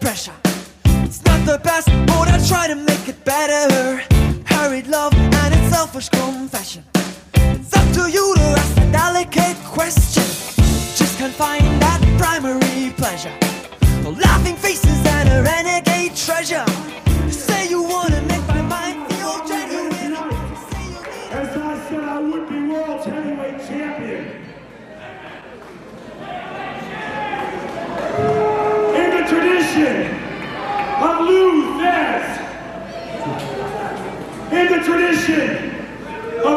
pressure. It's not the best, but I try to make it better. Hurried love and its selfish confession. It's up to you to ask the delicate question. Just can't find that primary pleasure. The laughing faces and a renegade treasure. You say you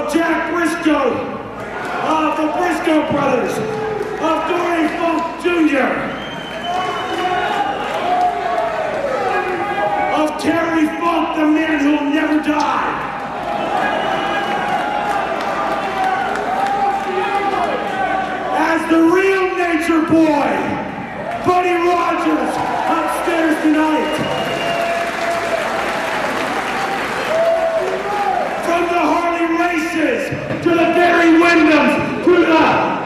of Jack Briscoe, of the Briscoe brothers, of Dory Funk Jr., of Terry Funk, the man who'll never die. as the real nature boy, Buddy Rogers, upstairs tonight. Races to the Barry Wyndhams to the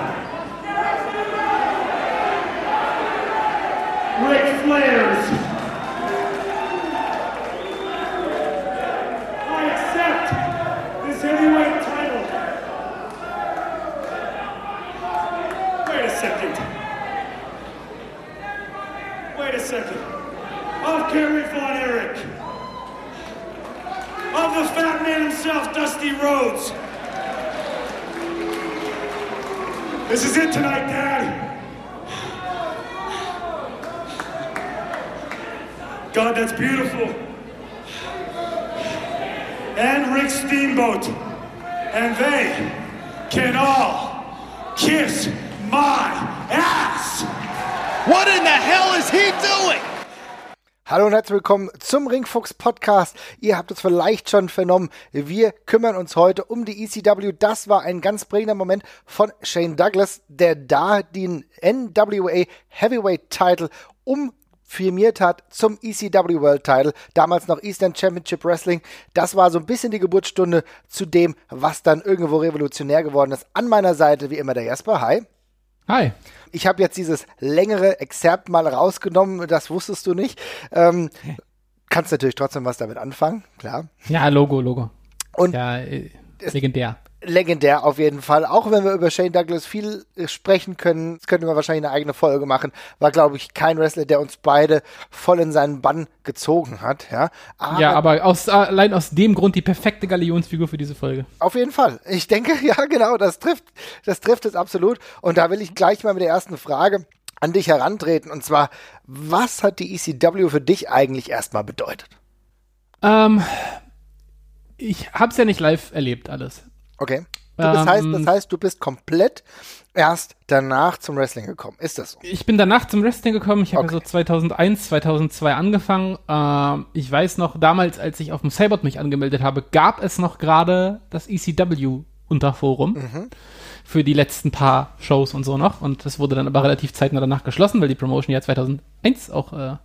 Ric Flairs. I accept this heavyweight title. Wait a second. Wait a second. Of Kerry Von Erich. Of the fat man himself, Dusty Rhodes. This is it tonight, Dad. God, that's beautiful. And Rick Steamboat. And they can all kiss my ass. What in the hell is he doing? Hallo und herzlich willkommen zum Ringfuchs Podcast. Ihr habt es vielleicht schon vernommen. Wir kümmern uns heute um die ECW. Das war ein ganz prägender Moment von Shane Douglas, der da den NWA Heavyweight Title umfirmiert hat zum ECW World Title, damals noch Eastern Championship Wrestling. Das war so ein bisschen die Geburtsstunde zu dem, was dann irgendwo revolutionär geworden ist. An meiner Seite wie immer der Jasper. Hi. Hi. Ich habe jetzt dieses längere Exzerpt mal rausgenommen, das wusstest du nicht. Ähm, kannst natürlich trotzdem was damit anfangen, klar. Ja, Logo, Logo. Und Ja, äh, legendär. Legendär auf jeden Fall. Auch wenn wir über Shane Douglas viel äh, sprechen können, das könnten wir wahrscheinlich eine eigene Folge machen, war, glaube ich, kein Wrestler, der uns beide voll in seinen Bann gezogen hat. Ja, aber, ja, aber aus, allein aus dem Grund die perfekte Galionsfigur für diese Folge. auf jeden Fall. Ich denke, ja, genau, das trifft, das trifft es absolut. Und da will ich gleich mal mit der ersten Frage an dich herantreten. Und zwar, was hat die ECW für dich eigentlich erstmal bedeutet? Ähm, ich hab's ja nicht live erlebt, alles. Okay. Du, das, heißt, Ähm, das heißt, du bist komplett erst danach zum Wrestling gekommen. Ist das so? Ich bin danach zum Wrestling gekommen. Ich habe Okay. so 2001, 2002 angefangen. Ähm, ich weiß noch, damals, als ich auf dem Cybot mich angemeldet habe, gab es noch gerade das ECW-Unterforum für die letzten paar Shows und so noch. Und das wurde dann aber relativ zeitnah danach geschlossen, weil die Promotion ja 2001 auch äh,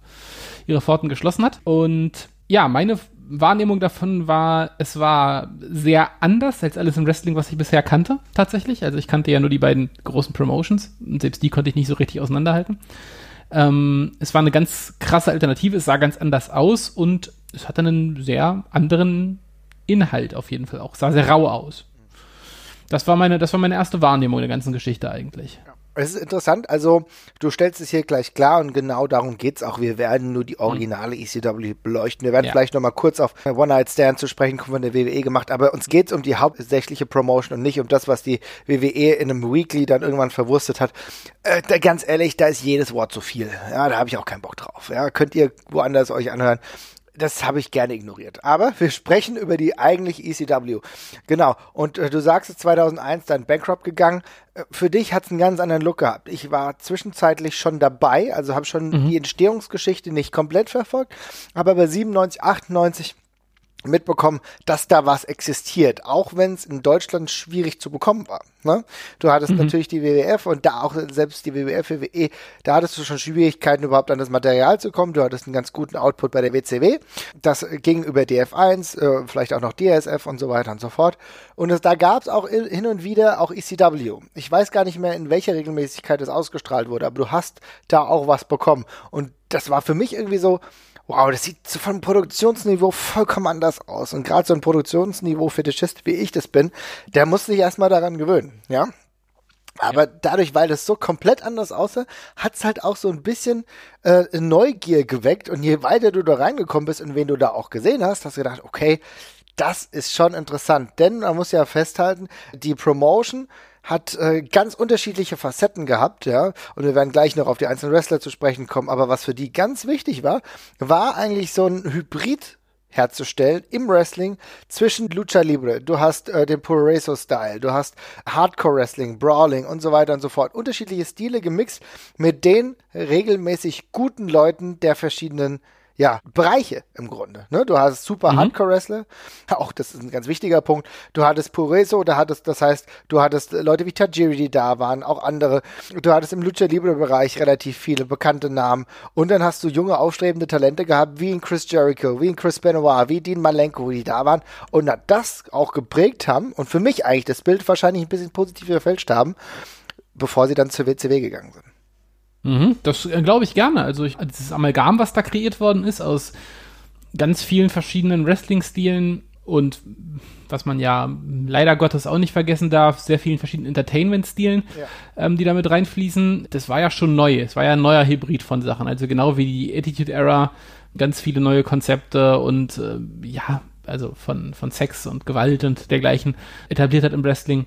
ihre Pforten geschlossen hat. Und ja, meine Wahrnehmung davon war, es war sehr anders als alles im Wrestling, was ich bisher kannte, tatsächlich. Also ich kannte ja nur die beiden großen Promotions und selbst die konnte ich nicht so richtig auseinanderhalten. Ähm, es war eine ganz krasse Alternative, es sah ganz anders aus und es hatte einen sehr anderen Inhalt auf jeden Fall auch. Es sah sehr rau aus. Das war meine, das war meine erste Wahrnehmung der ganzen Geschichte eigentlich. Es ist interessant, also du stellst es hier gleich klar und genau darum geht's auch. Wir werden nur die originale ECW beleuchten. Wir werden Ja. vielleicht nochmal kurz auf One Night Stand zu sprechen kommen von der WWE gemacht, aber uns geht's um die hauptsächliche Promotion und nicht um das, was die WWE in einem Weekly dann irgendwann verwurstet hat. Äh, da, ganz ehrlich, da ist jedes Wort zu viel. Ja, da habe ich auch keinen Bock drauf. Ja, könnt ihr woanders euch anhören. Das habe ich gerne ignoriert. Aber wir sprechen über die eigentliche ECW. Genau. Und äh, du sagst, es ist 2001 dann bankrupt gegangen. Äh, für dich hat es einen ganz anderen Look gehabt. Ich war zwischenzeitlich schon dabei, also habe schon die Entstehungsgeschichte nicht komplett verfolgt. Aber bei 97, 98 mitbekommen, dass da was existiert, auch wenn es in Deutschland schwierig zu bekommen war. Ne? Du hattest mhm. natürlich die WWF und da auch selbst die WWF, WWE, da hattest du schon Schwierigkeiten überhaupt an das Material zu kommen. Du hattest einen ganz guten Output bei der WCW. Das ging über DF1, äh, vielleicht auch noch DSF und so weiter und so fort. Und es, da gab es auch hin und wieder auch ECW. Ich weiß gar nicht mehr, in welcher Regelmäßigkeit es ausgestrahlt wurde, aber du hast da auch was bekommen. Und das war für mich irgendwie so, wow, das sieht so vom Produktionsniveau vollkommen anders aus. Und gerade so ein Produktionsniveau-Fetischist, wie ich das bin, der muss sich erstmal daran gewöhnen, ja. Aber dadurch, weil das so komplett anders aussah, hat's halt auch so ein bisschen äh, Neugier geweckt. Und je weiter du da reingekommen bist und wen du da auch gesehen hast, hast du gedacht, okay, das ist schon interessant. Denn man muss ja festhalten, die Promotion hat äh, ganz unterschiedliche Facetten gehabt, ja, und wir werden gleich noch auf die einzelnen Wrestler zu sprechen kommen, aber was für die ganz wichtig war, war eigentlich so ein Hybrid herzustellen im Wrestling zwischen Lucha Libre. Du hast äh, den Pureso Style, du hast Hardcore Wrestling, Brawling und so weiter und so fort. Unterschiedliche Stile gemixt mit den regelmäßig guten Leuten der verschiedenen ja, Bereiche im Grunde. Ne? Du hast super mhm. Hardcore-Wrestler, auch das ist ein ganz wichtiger Punkt. Du hattest Pureso, da hattest, das heißt, du hattest Leute wie Tajiri, die da waren, auch andere. Du hattest im Lucha Libre-Bereich relativ viele bekannte Namen. Und dann hast du junge, aufstrebende Talente gehabt, wie in Chris Jericho, wie in Chris Benoit, wie Dean Malenko, die da waren. Und das auch geprägt haben und für mich eigentlich das Bild wahrscheinlich ein bisschen positiv verfälscht haben, bevor sie dann zur WCW gegangen sind. Mhm, das äh, glaube ich gerne. Also ich, dieses Amalgam, was da kreiert worden ist aus ganz vielen verschiedenen Wrestling-Stilen und was man ja leider Gottes auch nicht vergessen darf, sehr vielen verschiedenen Entertainment-Stilen, ja. ähm, die damit reinfließen. Das war ja schon neu. Es war ja ein neuer Hybrid von Sachen. Also genau wie die Attitude Era, ganz viele neue Konzepte und äh, ja, also von, von Sex und Gewalt und dergleichen etabliert hat im Wrestling,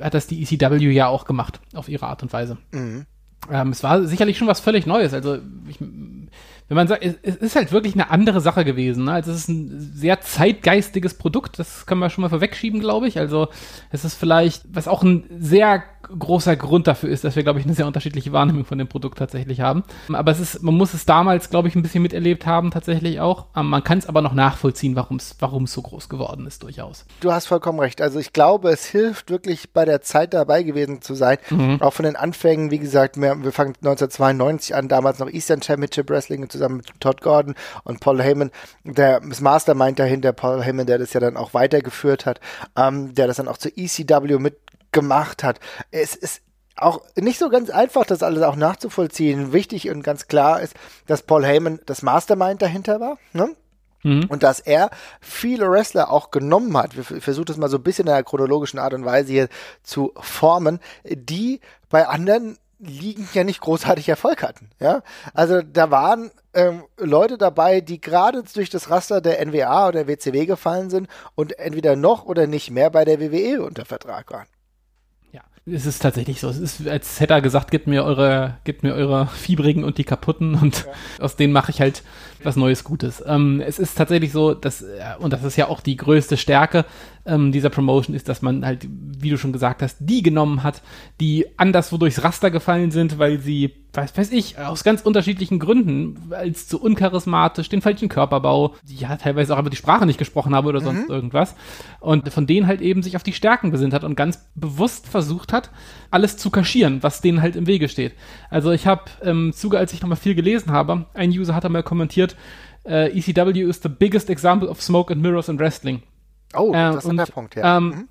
hat das die ECW ja auch gemacht, auf ihre Art und Weise. Mhm. Ähm, es war sicherlich schon was völlig Neues. Also, ich, wenn man sagt, es, ist halt wirklich eine andere Sache gewesen. Ne? Also, es ist ein sehr zeitgeistiges Produkt. Das können wir schon mal vorwegschieben, glaube ich. Also, es ist vielleicht, was auch ein sehr großer Grund dafür ist, dass wir, glaube ich, eine sehr unterschiedliche Wahrnehmung von dem Produkt tatsächlich haben. Aber es ist, man muss es damals, glaube ich, ein bisschen miterlebt haben, tatsächlich auch. Ähm, man kann es aber noch nachvollziehen, warum es so groß geworden ist, durchaus. Du hast vollkommen recht. Also ich glaube, es hilft wirklich bei der Zeit dabei gewesen zu sein. Mhm. Auch von den Anfängen, wie gesagt, wir, wir fangen 1992 an, damals noch Eastern Championship Wrestling zusammen mit Todd Gordon und Paul Heyman, der das Mastermind dahinter, Paul Heyman, der das ja dann auch weitergeführt hat, ähm, der das dann auch zur ECW mit gemacht hat. Es ist auch nicht so ganz einfach, das alles auch nachzuvollziehen. Wichtig und ganz klar ist, dass Paul Heyman das Mastermind dahinter war. Ne? Mhm. Und dass er viele Wrestler auch genommen hat, wir versuchen das mal so ein bisschen in einer chronologischen Art und Weise hier zu formen, die bei anderen Ligen ja nicht großartig Erfolg hatten. Ja, also da waren ähm, Leute dabei, die gerade durch das Raster der NWA oder WCW gefallen sind und entweder noch oder nicht mehr bei der WWE unter Vertrag waren es ist tatsächlich so. Es ist, als hätte er gesagt, gebt mir eure, gebt mir eure Fiebrigen und die kaputten und ja. aus denen mache ich halt was Neues Gutes. Ähm, es ist tatsächlich so, dass, äh, und das ist ja auch die größte Stärke ähm, dieser Promotion, ist, dass man halt, wie du schon gesagt hast, die genommen hat, die anderswo durchs Raster gefallen sind, weil sie, weiß, weiß ich, aus ganz unterschiedlichen Gründen, als zu uncharismatisch, den falschen Körperbau, ja, teilweise auch aber die Sprache nicht gesprochen habe oder sonst mhm. irgendwas. Und von denen halt eben sich auf die Stärken besinnt hat und ganz bewusst versucht hat, alles zu kaschieren, was denen halt im Wege steht. Also ich habe im Zuge, als ich nochmal viel gelesen habe, ein User hat einmal kommentiert, äh, ECW is the biggest example of smoke and mirrors in wrestling. Oh, äh, das ist der Punkt, ja. Ähm, mhm.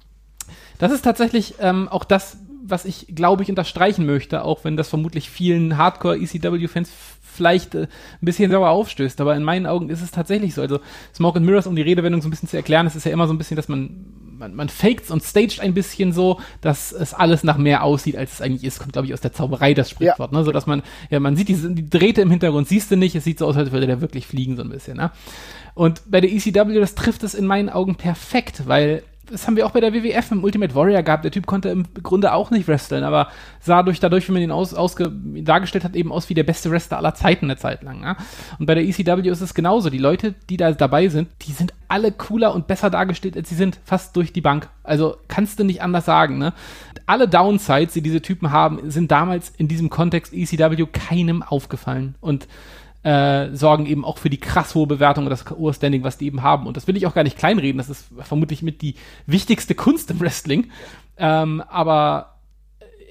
Das ist tatsächlich ähm, auch das, was ich, glaube ich, unterstreichen möchte, auch wenn das vermutlich vielen Hardcore-ECW-Fans vielleicht äh, ein bisschen sauer aufstößt. Aber in meinen Augen ist es tatsächlich so. Also Smoke and Mirrors, um die Redewendung so ein bisschen zu erklären, es ist ja immer so ein bisschen, dass man man, man faked und staged ein bisschen so, dass es alles nach mehr aussieht, als es eigentlich ist. Kommt, glaube ich, aus der Zauberei das Sprichwort, ja. ne? So dass man, ja, man sieht die, die Drähte im Hintergrund, siehst du nicht, es sieht so aus, als würde der wirklich fliegen, so ein bisschen, ne? Und bei der ECW, das trifft es in meinen Augen perfekt, weil das haben wir auch bei der WWF im Ultimate Warrior gehabt. Der Typ konnte im Grunde auch nicht wresteln, aber sah durch, dadurch, wie man ihn aus, dargestellt hat, eben aus wie der beste Wrestler aller Zeiten eine Zeit lang. Ja? Und bei der ECW ist es genauso. Die Leute, die da dabei sind, die sind alle cooler und besser dargestellt, als sie sind, fast durch die Bank. Also kannst du nicht anders sagen. Ne? Alle Downsides, die diese Typen haben, sind damals in diesem Kontext ECW keinem aufgefallen. Und äh, sorgen eben auch für die krass hohe Bewertung und das hohe Standing, was die eben haben. Und das will ich auch gar nicht kleinreden. Das ist vermutlich mit die wichtigste Kunst im Wrestling. Ähm, aber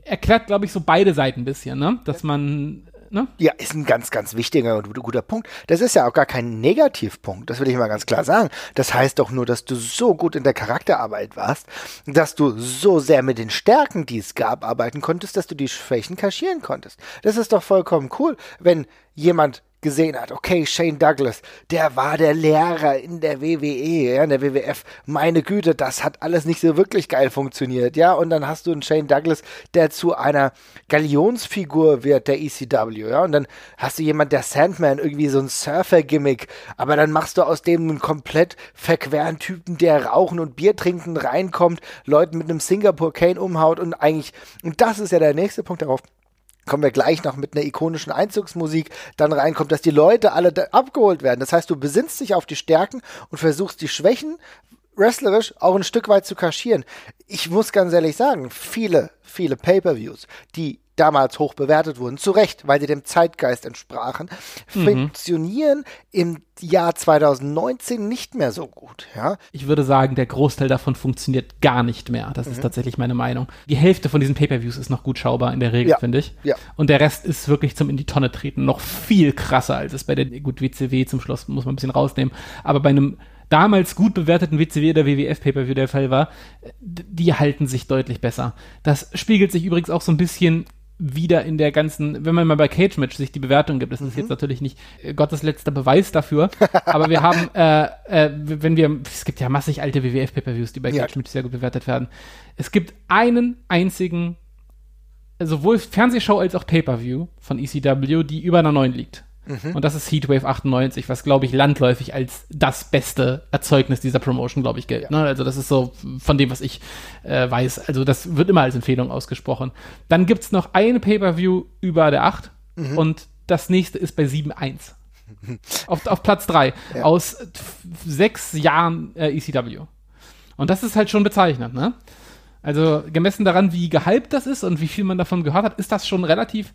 erklärt, glaube ich, so beide Seiten ein bisschen, ne? Dass man Ne? Ja, ist ein ganz, ganz wichtiger und guter Punkt. Das ist ja auch gar kein Negativpunkt, das will ich mal ganz klar sagen. Das heißt doch nur, dass du so gut in der Charakterarbeit warst, dass du so sehr mit den Stärken, die es gab, arbeiten konntest, dass du die Schwächen kaschieren konntest. Das ist doch vollkommen cool, wenn jemand gesehen hat, okay, Shane Douglas, der war der Lehrer in der WWE, ja, in der WWF. Meine Güte, das hat alles nicht so wirklich geil funktioniert, ja. Und dann hast du einen Shane Douglas, der zu einer Galionsfigur wird der ECW, ja. Und dann hast du jemand, der Sandman, irgendwie so ein Surfer-Gimmick, aber dann machst du aus dem einen komplett verqueren Typen, der rauchen und Bier trinken reinkommt, Leuten mit einem Singapore Cane umhaut und eigentlich, und das ist ja der nächste Punkt darauf kommen wir gleich noch mit einer ikonischen Einzugsmusik dann reinkommt, dass die Leute alle abgeholt werden. Das heißt, du besinnst dich auf die Stärken und versuchst die Schwächen wrestlerisch auch ein Stück weit zu kaschieren. Ich muss ganz ehrlich sagen, viele, viele Pay-per-Views, die damals hoch bewertet wurden, zu Recht, weil sie dem Zeitgeist entsprachen, mhm. funktionieren im Jahr 2019 nicht mehr so gut. Ja? Ich würde sagen, der Großteil davon funktioniert gar nicht mehr. Das mhm. ist tatsächlich meine Meinung. Die Hälfte von diesen Pay-per-Views ist noch gut schaubar in der Regel, ja. finde ich. Ja. Und der Rest ist wirklich zum in die Tonne treten noch viel krasser, als es bei der gut WCW zum Schluss muss man ein bisschen rausnehmen. Aber bei einem damals gut bewerteten WCW oder WWF Pay-Per-View der Fall war, die halten sich deutlich besser. Das spiegelt sich übrigens auch so ein bisschen wieder in der ganzen, wenn man mal bei Cage Match sich die Bewertung gibt, das ist mhm. jetzt natürlich nicht äh, Gottes letzter Beweis dafür, aber wir haben, äh, äh, wenn wir, es gibt ja massig alte WWF Pay-per-Views, die bei Cage ja. Match sehr gut bewertet werden. Es gibt einen einzigen, sowohl Fernsehshow als auch Pay-per-View von ECW, die über einer 9 liegt. Mhm. Und das ist Heatwave 98, was, glaube ich, landläufig als das beste Erzeugnis dieser Promotion, glaube ich, gilt. Ja. Ne? Also das ist so von dem, was ich äh, weiß. Also das wird immer als Empfehlung ausgesprochen. Dann gibt es noch eine Pay-Per-View über der 8 mhm. und das nächste ist bei 7.1. auf, auf Platz 3 ja. aus sechs Jahren äh, ECW. Und das ist halt schon bezeichnend, ne? Also gemessen daran, wie gehypt das ist und wie viel man davon gehört hat, ist das schon relativ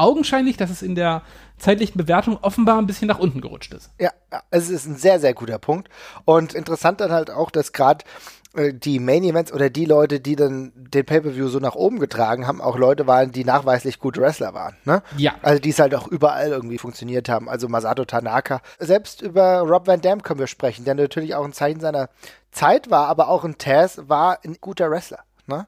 augenscheinlich, dass es in der zeitlichen Bewertung offenbar ein bisschen nach unten gerutscht ist. Ja, es ist ein sehr, sehr guter Punkt. Und interessant dann halt auch, dass gerade äh, die Main Events oder die Leute, die dann den Pay-Per-View so nach oben getragen haben, auch Leute waren, die nachweislich gute Wrestler waren. Ne? Ja. Also die es halt auch überall irgendwie funktioniert haben. Also Masato Tanaka. Selbst über Rob Van Dam können wir sprechen, der natürlich auch ein Zeichen seiner Zeit war, aber auch ein Taz war ein guter Wrestler. Ne?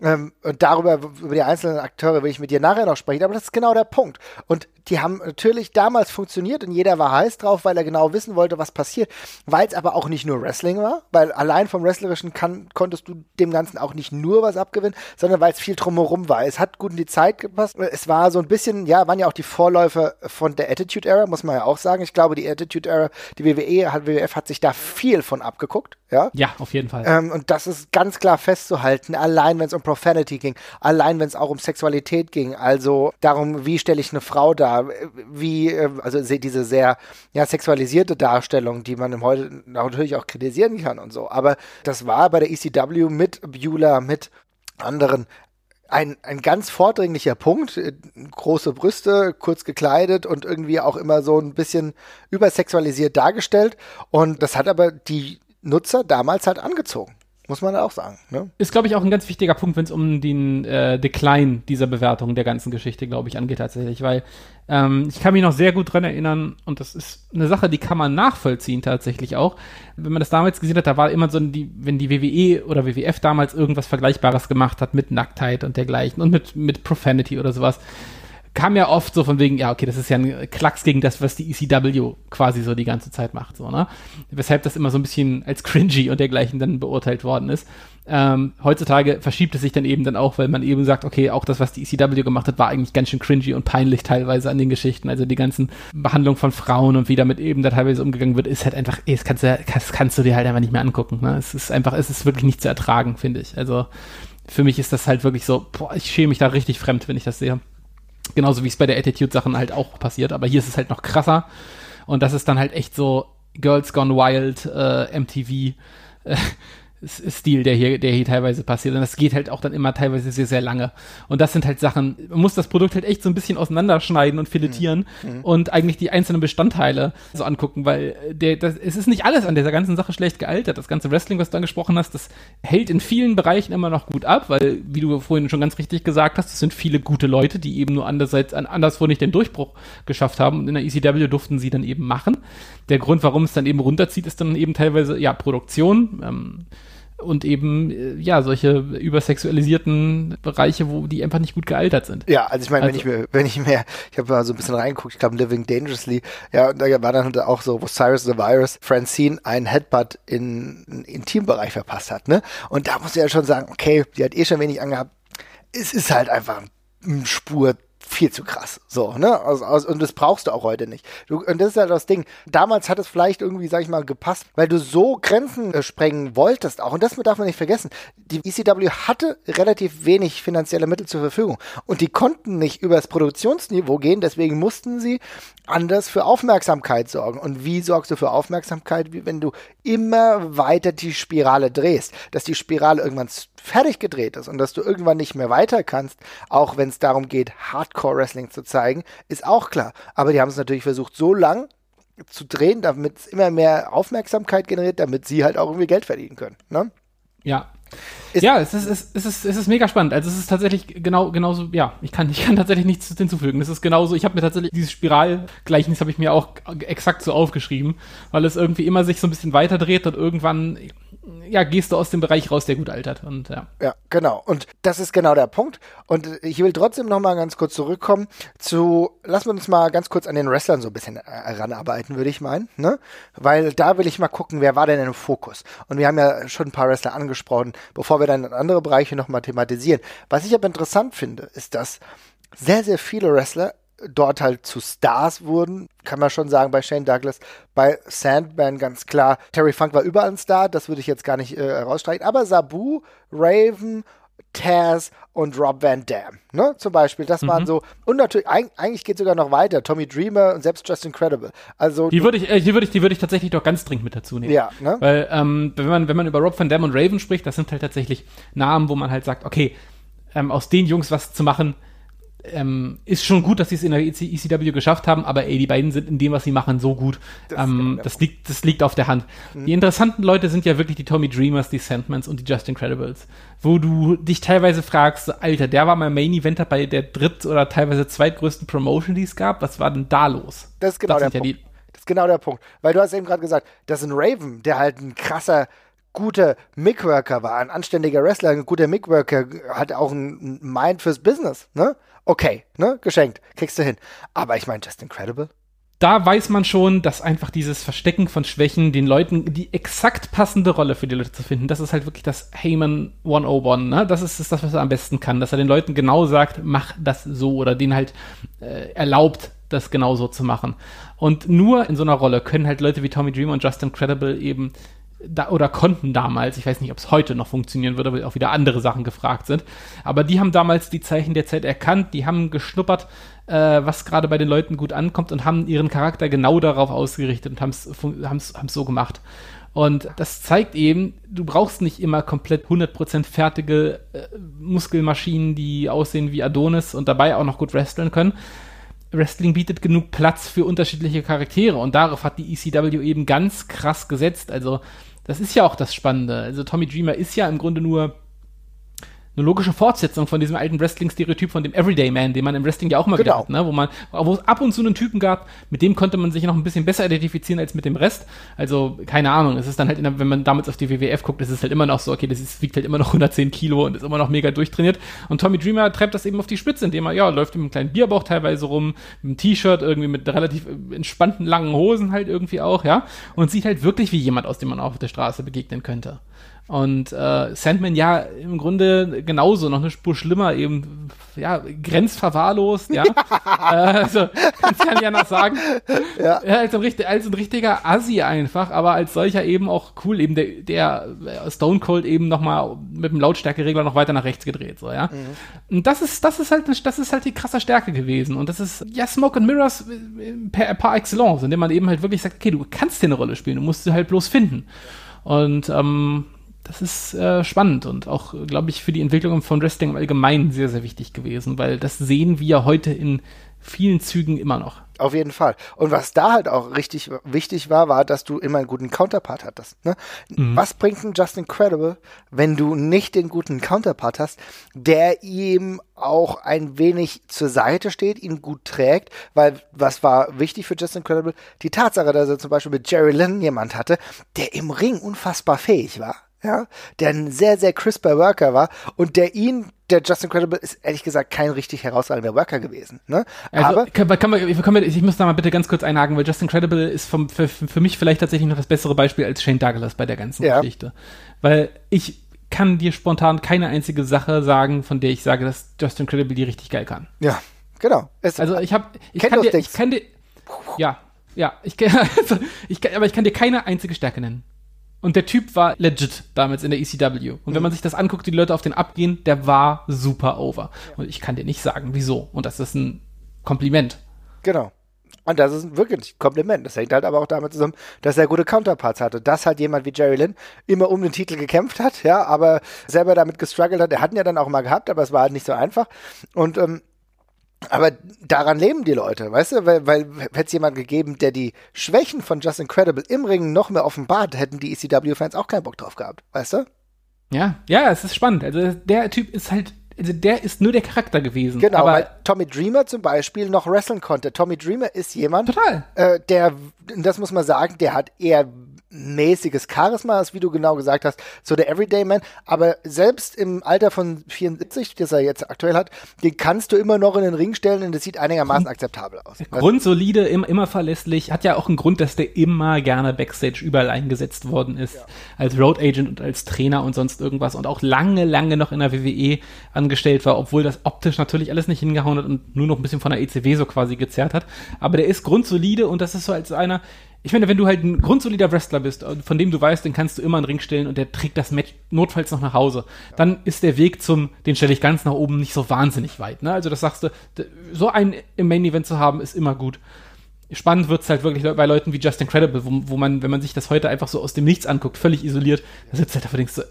Ähm, und darüber, über die einzelnen Akteure will ich mit dir nachher noch sprechen, aber das ist genau der Punkt. Und die haben natürlich damals funktioniert und jeder war heiß drauf, weil er genau wissen wollte, was passiert. Weil es aber auch nicht nur Wrestling war, weil allein vom Wrestlerischen kann, konntest du dem Ganzen auch nicht nur was abgewinnen, sondern weil es viel drumherum war. Es hat gut in die Zeit gepasst. Es war so ein bisschen, ja, waren ja auch die Vorläufer von der Attitude Era, muss man ja auch sagen. Ich glaube, die Attitude Era, die WWE, hat, WWF hat sich da viel von abgeguckt. Ja, ja auf jeden Fall. Ähm, und das ist ganz klar festzuhalten, allein wenn es um Profanity ging, allein wenn es auch um Sexualität ging, also darum, wie stelle ich eine Frau dar, wie, äh, also diese sehr ja, sexualisierte Darstellung, die man heute natürlich auch kritisieren kann und so. Aber das war bei der ECW mit Beulah, mit anderen ein, ein ganz vordringlicher Punkt. Äh, große Brüste, kurz gekleidet und irgendwie auch immer so ein bisschen übersexualisiert dargestellt. Und das hat aber die Nutzer damals halt angezogen. Muss man auch sagen. Ne? Ist, glaube ich, auch ein ganz wichtiger Punkt, wenn es um den äh, Decline dieser Bewertung der ganzen Geschichte, glaube ich, angeht tatsächlich. Weil ähm, ich kann mich noch sehr gut dran erinnern, und das ist eine Sache, die kann man nachvollziehen tatsächlich auch. Wenn man das damals gesehen hat, da war immer so, die, wenn die WWE oder WWF damals irgendwas Vergleichbares gemacht hat mit Nacktheit und dergleichen und mit, mit Profanity oder sowas, kam ja oft so von wegen, ja, okay, das ist ja ein Klacks gegen das, was die ECW quasi so die ganze Zeit macht, so, ne? Weshalb das immer so ein bisschen als cringy und dergleichen dann beurteilt worden ist. Ähm, heutzutage verschiebt es sich dann eben dann auch, weil man eben sagt, okay, auch das, was die ECW gemacht hat, war eigentlich ganz schön cringy und peinlich teilweise an den Geschichten. Also die ganzen Behandlung von Frauen und wie damit eben da teilweise umgegangen wird, ist halt einfach, ey, das kannst du, das kannst du dir halt einfach nicht mehr angucken. Ne? Es ist einfach, es ist wirklich nicht zu ertragen, finde ich. Also für mich ist das halt wirklich so, boah, ich schäme mich da richtig fremd, wenn ich das sehe. Genauso wie es bei der Attitude-Sachen halt auch passiert. Aber hier ist es halt noch krasser. Und das ist dann halt echt so Girls Gone Wild, äh, MTV. Äh, Stil, der hier, der hier teilweise passiert. Und das geht halt auch dann immer teilweise sehr, sehr lange. Und das sind halt Sachen, man muss das Produkt halt echt so ein bisschen auseinanderschneiden und filetieren mhm. und eigentlich die einzelnen Bestandteile so angucken, weil der, das, es ist nicht alles an dieser ganzen Sache schlecht gealtert. Das ganze Wrestling, was du angesprochen hast, das hält in vielen Bereichen immer noch gut ab, weil, wie du vorhin schon ganz richtig gesagt hast, es sind viele gute Leute, die eben nur andererseits, anderswo nicht den Durchbruch geschafft haben. Und in der ECW durften sie dann eben machen. Der Grund, warum es dann eben runterzieht, ist dann eben teilweise, ja, Produktion, ähm, und eben äh, ja solche übersexualisierten Bereiche, wo die einfach nicht gut gealtert sind. Ja, also ich meine, also, wenn ich mir, wenn ich mir, ich habe mal so ein bisschen reingeguckt, ich glaube Living Dangerously, ja, und da war dann auch so, wo Cyrus the Virus Francine einen Headbutt in einen Intimbereich verpasst hat, ne? Und da muss ich ja schon sagen, okay, die hat eh schon wenig angehabt. Es ist halt einfach eine Spur viel zu krass. So, ne? Also, also, und das brauchst du auch heute nicht. Du, und das ist ja das Ding. Damals hat es vielleicht irgendwie, sag ich mal, gepasst, weil du so Grenzen äh, sprengen wolltest auch. Und das darf man nicht vergessen. Die ECW hatte relativ wenig finanzielle Mittel zur Verfügung. Und die konnten nicht übers Produktionsniveau gehen, deswegen mussten sie anders für Aufmerksamkeit sorgen. Und wie sorgst du für Aufmerksamkeit? Wenn du immer weiter die Spirale drehst, dass die Spirale irgendwann fertig gedreht ist und dass du irgendwann nicht mehr weiter kannst, auch wenn es darum geht, Hardcore-Wrestling zu zeigen, ist auch klar. Aber die haben es natürlich versucht, so lang zu drehen, damit es immer mehr Aufmerksamkeit generiert, damit sie halt auch irgendwie Geld verdienen können. Ne? Ja, ist ja, es ist, es, ist, es, ist, es ist mega spannend. Also es ist tatsächlich genau genauso, ja, ich kann, ich kann tatsächlich nichts hinzufügen. Es ist genauso, ich habe mir tatsächlich dieses Spiralgleichnis habe ich mir auch exakt so aufgeschrieben, weil es irgendwie immer sich so ein bisschen weiterdreht und irgendwann, ja, gehst du aus dem Bereich raus, der gut altert. Und ja. Ja, genau. Und das ist genau der Punkt. Und ich will trotzdem noch mal ganz kurz zurückkommen zu, lassen wir uns mal ganz kurz an den Wrestlern so ein bisschen heranarbeiten, würde ich meinen, ne? Weil da will ich mal gucken, wer war denn im Fokus? Und wir haben ja schon ein paar Wrestler angesprochen, bevor wir dann andere Bereiche noch mal thematisieren. Was ich aber interessant finde, ist, dass sehr, sehr viele Wrestler dort halt zu Stars wurden, kann man schon sagen, bei Shane Douglas, bei Sandman ganz klar. Terry Funk war überall ein Star, das würde ich jetzt gar nicht äh, herausstreichen, aber Sabu, Raven, Taz und Rob Van Dam, ne? Zum Beispiel, das mhm. waren so, und natürlich, eigentlich geht es sogar noch weiter, Tommy Dreamer und selbst Just Incredible. Also. Die würde ich, äh, die würde ich, die würde ich tatsächlich doch ganz dringend mit dazu nehmen. Ja, ne? Weil, ähm, wenn man, wenn man über Rob Van Dam und Raven spricht, das sind halt tatsächlich Namen, wo man halt sagt, okay, ähm, aus den Jungs was zu machen, ähm, ist schon gut, dass sie es in der ECW geschafft haben, aber ey, die beiden sind in dem, was sie machen, so gut. Das, ähm, das liegt, das liegt auf der Hand. Mhm. Die interessanten Leute sind ja wirklich die Tommy Dreamers, die Sandmans und die Just Incredibles, wo du dich teilweise fragst, Alter, der war mal Main Eventer bei der dritt- oder teilweise zweitgrößten Promotion, die es gab. Was war denn da los? Das ist genau das der Punkt. Ja das ist genau der Punkt. Weil du hast eben gerade gesagt, das ist ein Raven, der halt ein krasser guter Mickworker war, ein anständiger Wrestler, ein guter Mickworker, hat auch ein Mind fürs Business, ne? okay, ne, geschenkt, kriegst du hin. Aber ich meine, just incredible. Da weiß man schon, dass einfach dieses Verstecken von Schwächen, den Leuten die exakt passende Rolle für die Leute zu finden, das ist halt wirklich das Heyman 101, ne? Das ist das, was er am besten kann, dass er den Leuten genau sagt, mach das so oder denen halt äh, erlaubt, das genau so zu machen. Und nur in so einer Rolle können halt Leute wie Tommy Dreamer und Justin Credible eben da, oder konnten damals, ich weiß nicht, ob es heute noch funktionieren würde, weil auch wieder andere Sachen gefragt sind, aber die haben damals die Zeichen der Zeit erkannt, die haben geschnuppert, äh, was gerade bei den Leuten gut ankommt und haben ihren Charakter genau darauf ausgerichtet und haben es so gemacht. Und das zeigt eben, du brauchst nicht immer komplett 100% fertige äh, Muskelmaschinen, die aussehen wie Adonis und dabei auch noch gut wresteln können. Wrestling bietet genug Platz für unterschiedliche Charaktere und darauf hat die ECW eben ganz krass gesetzt. Also das ist ja auch das Spannende. Also Tommy Dreamer ist ja im Grunde nur eine logische Fortsetzung von diesem alten Wrestling-Stereotyp von dem Everyday Man, den man im Wrestling ja auch mal genau. hat, ne? wo man, wo es ab und zu einen Typen gab, mit dem konnte man sich noch ein bisschen besser identifizieren als mit dem Rest. Also, keine Ahnung, es ist dann halt, der, wenn man damals auf die WWF guckt, ist es halt immer noch so, okay, das ist, wiegt halt immer noch 110 Kilo und ist immer noch mega durchtrainiert. Und Tommy Dreamer treibt das eben auf die Spitze, indem er, ja, läuft mit einem kleinen Bierbauch teilweise rum, mit einem T-Shirt, irgendwie mit relativ entspannten langen Hosen halt irgendwie auch, ja, und sieht halt wirklich wie jemand, aus dem man auch auf der Straße begegnen könnte. Und äh, Sandman ja im Grunde genauso, noch eine Spur schlimmer, eben, ja, grenzverwahrlost, ja. äh, also, kannst ja nicht anders sagen. Ja. ja als, ein, als ein richtiger Assi einfach, aber als solcher eben auch cool, eben der, der Stone Cold eben nochmal mit dem Lautstärkeregler noch weiter nach rechts gedreht, so, ja. Mhm. Und das ist, das ist halt, das ist halt die krasse Stärke gewesen. Und das ist, ja, Smoke and Mirrors äh, per, par excellence, indem man eben halt wirklich sagt, okay, du kannst dir eine Rolle spielen, du musst sie halt bloß finden. Und, ähm, das ist äh, spannend und auch, glaube ich, für die Entwicklung von Wrestling im Allgemeinen sehr, sehr wichtig gewesen, weil das sehen wir heute in vielen Zügen immer noch. Auf jeden Fall. Und was da halt auch richtig wichtig war, war, dass du immer einen guten Counterpart hattest. Ne? Mhm. Was bringt ein Just Incredible, wenn du nicht den guten Counterpart hast, der ihm auch ein wenig zur Seite steht, ihn gut trägt, weil was war wichtig für Just Incredible? Die Tatsache, dass er zum Beispiel mit Jerry Lynn jemand hatte, der im Ring unfassbar fähig war ja, der ein sehr, sehr crisper Worker war und der ihn, der Justin Credible ist ehrlich gesagt kein richtig herausragender Worker gewesen. Ne? Also, Aber kann, kann man, kann man, ich muss da mal bitte ganz kurz einhaken, weil Justin Credible ist vom, für, für mich vielleicht tatsächlich noch das bessere Beispiel als Shane Douglas bei der ganzen ja. Geschichte. Weil ich kann dir spontan keine einzige Sache sagen, von der ich sage, dass Justin Credible die richtig geil kann. Ja, genau. Es also ich habe, ich kann dir, ich kann dir, ja, ja, ich, also, ich, aber ich kann dir keine einzige Stärke nennen. Und der Typ war legit damals in der ECW. Und mhm. wenn man sich das anguckt, die Leute auf den abgehen, der war super over. Und ich kann dir nicht sagen, wieso. Und das ist ein Kompliment. Genau. Und das ist wirklich ein Kompliment. Das hängt halt aber auch damit zusammen, dass er gute Counterparts hatte. Dass halt jemand wie Jerry Lynn immer um den Titel gekämpft hat, ja, aber selber damit gestruggelt hat. Er hat ihn ja dann auch mal gehabt, aber es war halt nicht so einfach. Und ähm, aber daran leben die Leute, weißt du? Weil, weil hätte es jemand gegeben, der die Schwächen von Just Incredible im Ring noch mehr offenbart, hätten die ECW-Fans auch keinen Bock drauf gehabt, weißt du? Ja, ja, es ist spannend. Also der Typ ist halt, also der ist nur der Charakter gewesen. Genau, aber weil Tommy Dreamer zum Beispiel noch wresteln konnte. Tommy Dreamer ist jemand, Total. Äh, der, das muss man sagen, der hat eher mäßiges Charisma ist, wie du genau gesagt hast, so der Everyday Man. Aber selbst im Alter von 74, das er jetzt aktuell hat, den kannst du immer noch in den Ring stellen und das sieht einigermaßen akzeptabel aus. Grundsolide, immer, immer verlässlich, hat ja auch einen Grund, dass der immer gerne Backstage überall eingesetzt worden ist. Ja. Als Road Agent und als Trainer und sonst irgendwas und auch lange, lange noch in der WWE angestellt war, obwohl das optisch natürlich alles nicht hingehauen hat und nur noch ein bisschen von der ECW so quasi gezerrt hat. Aber der ist grundsolide und das ist so als einer, ich meine, wenn du halt ein grundsolider Wrestler bist, äh, von dem du weißt, den kannst du immer in den Ring stellen und der trägt das Match notfalls noch nach Hause, dann ist der Weg zum, den stelle ich ganz nach oben, nicht so wahnsinnig weit. Ne? Also das sagst du, so einen im Main Event zu haben, ist immer gut. Spannend wird's halt wirklich bei Leuten wie Justin Credible, wo, wo man, wenn man sich das heute einfach so aus dem Nichts anguckt, völlig isoliert, da sitzt halt davor denkst du,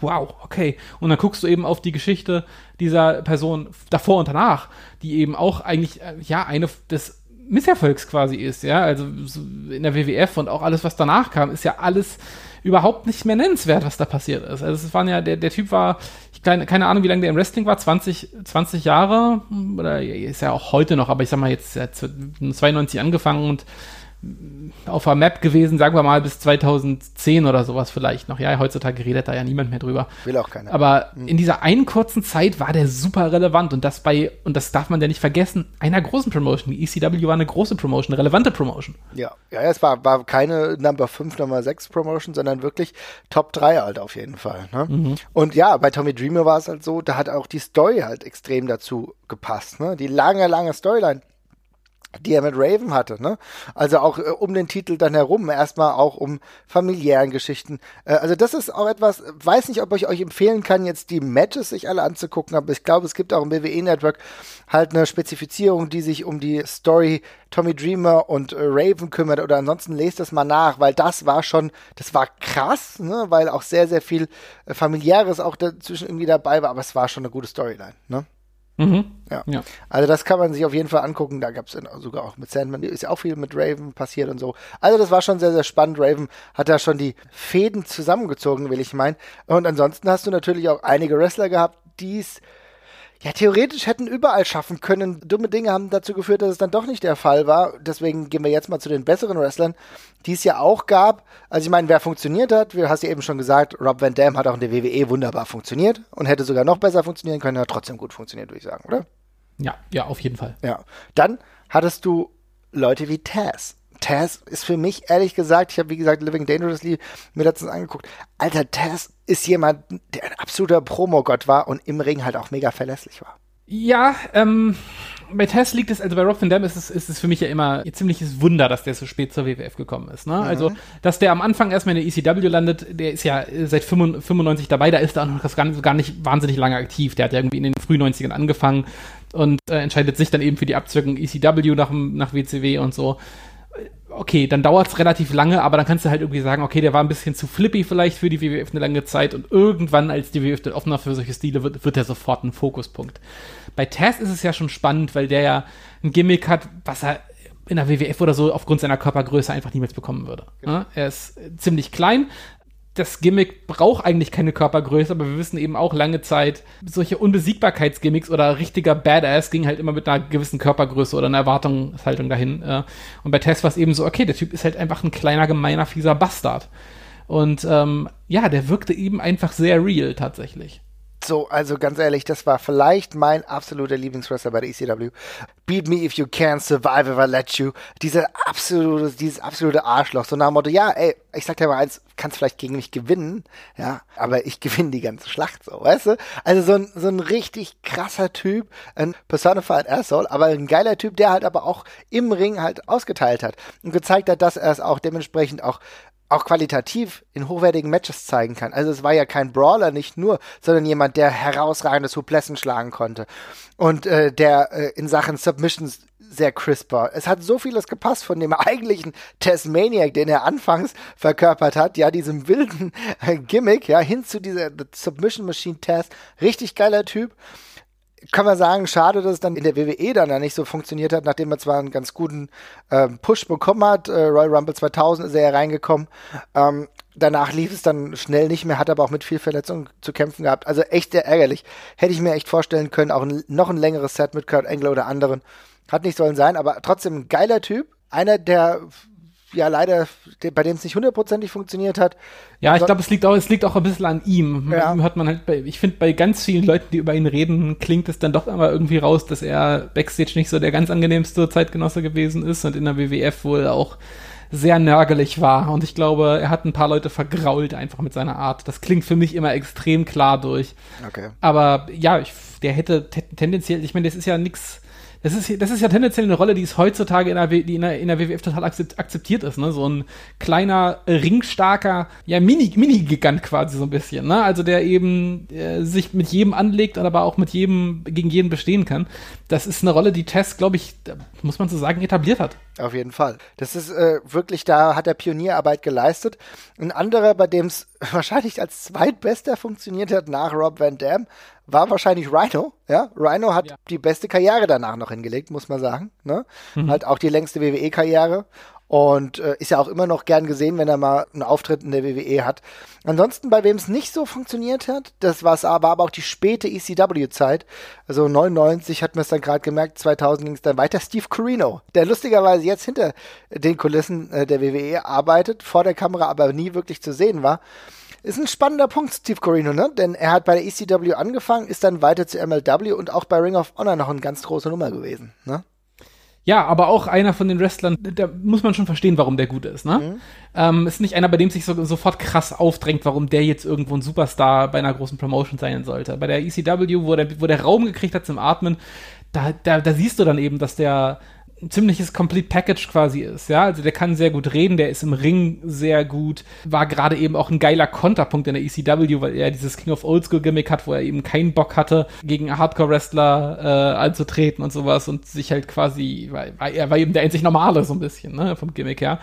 wow, okay. Und dann guckst du eben auf die Geschichte dieser Person davor und danach, die eben auch eigentlich, äh, ja, eine des Misserfolgs quasi ist, ja. Also in der WWF und auch alles, was danach kam, ist ja alles überhaupt nicht mehr nennenswert, was da passiert ist. Also es waren ja, der, der Typ war, ich keine, keine Ahnung, wie lange der im Wrestling war, 20, 20 Jahre, oder ist ja auch heute noch, aber ich sag mal jetzt, er hat 92 angefangen und auf der Map gewesen, sagen wir mal bis 2010 oder sowas vielleicht noch. Ja, heutzutage redet da ja niemand mehr drüber. Will auch keiner. Aber mhm. in dieser einen kurzen Zeit war der super relevant und das bei, und das darf man ja nicht vergessen, einer großen Promotion. Die ECW war eine große Promotion, eine relevante Promotion. Ja, ja, es war, war keine Number 5, Number 6 Promotion, sondern wirklich Top 3 halt auf jeden Fall. Ne? Mhm. Und ja, bei Tommy Dreamer war es halt so, da hat auch die Story halt extrem dazu gepasst. Ne? Die lange, lange Storyline die er mit Raven hatte, ne? Also auch äh, um den Titel dann herum, erstmal auch um familiären Geschichten. Äh, also das ist auch etwas, weiß nicht, ob ich euch empfehlen kann, jetzt die Matches sich alle anzugucken, aber ich glaube, es gibt auch im WWE Network halt eine Spezifizierung, die sich um die Story Tommy Dreamer und äh, Raven kümmert oder ansonsten lest das mal nach, weil das war schon, das war krass, ne? Weil auch sehr, sehr viel äh, familiäres auch dazwischen irgendwie dabei war, aber es war schon eine gute Storyline, ne? Mhm. Ja. ja. Also das kann man sich auf jeden Fall angucken. Da gab es sogar auch mit Sandman, ist ja auch viel mit Raven passiert und so. Also das war schon sehr, sehr spannend. Raven hat da schon die Fäden zusammengezogen, will ich meinen. Und ansonsten hast du natürlich auch einige Wrestler gehabt, die es ja, theoretisch hätten überall schaffen können. Dumme Dinge haben dazu geführt, dass es dann doch nicht der Fall war. Deswegen gehen wir jetzt mal zu den besseren Wrestlern, die es ja auch gab. Also ich meine, wer funktioniert hat, du hast ja eben schon gesagt, Rob Van Dam hat auch in der WWE wunderbar funktioniert und hätte sogar noch besser funktionieren können, hat trotzdem gut funktioniert, würde ich sagen, oder? Ja, ja, auf jeden Fall. Ja. Dann hattest du Leute wie Taz. Taz ist für mich, ehrlich gesagt, ich habe wie gesagt Living Dangerously mir letztens angeguckt. Alter, Taz ist jemand, der ein absoluter Promogott war und im Ring halt auch mega verlässlich war. Ja, ähm, bei Tess liegt es, also bei Rob Van Dam ist es, ist es für mich ja immer ein ziemliches Wunder, dass der so spät zur WWF gekommen ist. Ne? Mhm. Also, dass der am Anfang erstmal in der ECW landet, der ist ja seit 95 dabei, da ist er auch noch gar, gar nicht wahnsinnig lange aktiv. Der hat ja irgendwie in den frühen 90ern angefangen und äh, entscheidet sich dann eben für die Abzweigung ECW nach, nach WCW und so okay, dann dauert es relativ lange, aber dann kannst du halt irgendwie sagen, okay, der war ein bisschen zu flippy vielleicht für die WWF eine lange Zeit und irgendwann, als die WWF dann offener für solche Stile wird, wird er sofort ein Fokuspunkt. Bei Taz ist es ja schon spannend, weil der ja ein Gimmick hat, was er in der WWF oder so aufgrund seiner Körpergröße einfach niemals bekommen würde. Genau. Er ist ziemlich klein, das Gimmick braucht eigentlich keine Körpergröße, aber wir wissen eben auch lange Zeit, solche Unbesiegbarkeitsgimmicks oder richtiger Badass ging halt immer mit einer gewissen Körpergröße oder einer Erwartungshaltung dahin. Äh. Und bei Tess war es eben so, okay, der Typ ist halt einfach ein kleiner, gemeiner, fieser Bastard. Und ähm, ja, der wirkte eben einfach sehr real tatsächlich. So, also ganz ehrlich, das war vielleicht mein absoluter Lieblingswrestler bei der ECW. Beat me if you can, survive if I let you. Diese absolute, dieses absolute Arschloch. So nach dem Motto, ja, ey, ich sag dir mal eins, kannst vielleicht gegen mich gewinnen, ja, aber ich gewinne die ganze Schlacht so, weißt du? Also so ein, so ein richtig krasser Typ, ein personified asshole, aber ein geiler Typ, der halt aber auch im Ring halt ausgeteilt hat und gezeigt hat, dass er es auch dementsprechend auch auch qualitativ in hochwertigen Matches zeigen kann. Also es war ja kein Brawler nicht nur, sondern jemand, der herausragende Suplessen schlagen konnte und äh, der äh, in Sachen Submissions sehr crisp war. Es hat so vieles gepasst von dem eigentlichen Tasmaniac, den er anfangs verkörpert hat, ja, diesem wilden äh, Gimmick, ja, hin zu dieser Submission Machine Test. Richtig geiler Typ kann man sagen, schade, dass es dann in der WWE dann ja nicht so funktioniert hat, nachdem er zwar einen ganz guten äh, Push bekommen hat. Äh, Royal Rumble 2000 ist er ja reingekommen. Ähm, danach lief es dann schnell nicht mehr, hat aber auch mit viel Verletzungen zu kämpfen gehabt. Also echt sehr ärgerlich. Hätte ich mir echt vorstellen können, auch ein, noch ein längeres Set mit Kurt Angle oder anderen. Hat nicht sollen sein, aber trotzdem ein geiler Typ. Einer, der ja leider, bei dem es nicht hundertprozentig funktioniert hat. Ja, ich glaube, es liegt auch, es liegt auch ein bisschen an ihm. Ja. Hört man halt bei, ich finde, bei ganz vielen Leuten, die über ihn reden, klingt es dann doch immer irgendwie raus, dass er Backstage nicht so der ganz angenehmste Zeitgenosse gewesen ist und in der WWF wohl auch sehr nörgelig war. Und ich glaube, er hat ein paar Leute vergrault einfach mit seiner Art. Das klingt für mich immer extrem klar durch. Okay. Aber ja, ich, der hätte tendenziell, ich meine, das ist ja nichts das ist, das ist ja tendenziell eine Rolle, die ist heutzutage in der, die in der, in der WWF total akzeptiert ist, ne? So ein kleiner, ringstarker, ja, Mini-Gigant Mini quasi so ein bisschen, ne? Also der eben äh, sich mit jedem anlegt, aber auch mit jedem, gegen jeden bestehen kann. Das ist eine Rolle, die Tess, glaube ich, muss man so sagen, etabliert hat. Auf jeden Fall. Das ist äh, wirklich, da hat er Pionierarbeit geleistet. Ein anderer, bei dem es wahrscheinlich als zweitbester funktioniert hat nach Rob Van Dam, war wahrscheinlich Rhino. Ja, Rhino hat ja. die beste Karriere danach noch hingelegt, muss man sagen. Ne? Mhm. Halt auch die längste WWE-Karriere und äh, ist ja auch immer noch gern gesehen, wenn er mal einen Auftritt in der WWE hat. Ansonsten, bei wem es nicht so funktioniert hat, das war aber, aber auch die späte ECW-Zeit. Also 99 hat man es dann gerade gemerkt, 2000 ging es dann weiter. Steve Corino, der lustigerweise jetzt hinter den Kulissen äh, der WWE arbeitet, vor der Kamera aber nie wirklich zu sehen war. Ist ein spannender Punkt, Steve Corino, ne? Denn er hat bei der ECW angefangen, ist dann weiter zu MLW und auch bei Ring of Honor noch eine ganz große Nummer gewesen, ne? Ja, aber auch einer von den Wrestlern, da muss man schon verstehen, warum der gut ist, ne? Mhm. Ähm, ist nicht einer, bei dem sich so, sofort krass aufdrängt, warum der jetzt irgendwo ein Superstar bei einer großen Promotion sein sollte. Bei der ECW, wo der, wo der Raum gekriegt hat zum Atmen, da, da, da siehst du dann eben, dass der ein ziemliches Complete Package quasi ist, ja. Also der kann sehr gut reden, der ist im Ring sehr gut, war gerade eben auch ein geiler Konterpunkt in der ECW, weil er dieses King of Old School Gimmick hat, wo er eben keinen Bock hatte, gegen Hardcore-Wrestler äh, anzutreten und sowas und sich halt quasi, weil, er war eben der einzig Normale so ein bisschen, ne, vom Gimmick her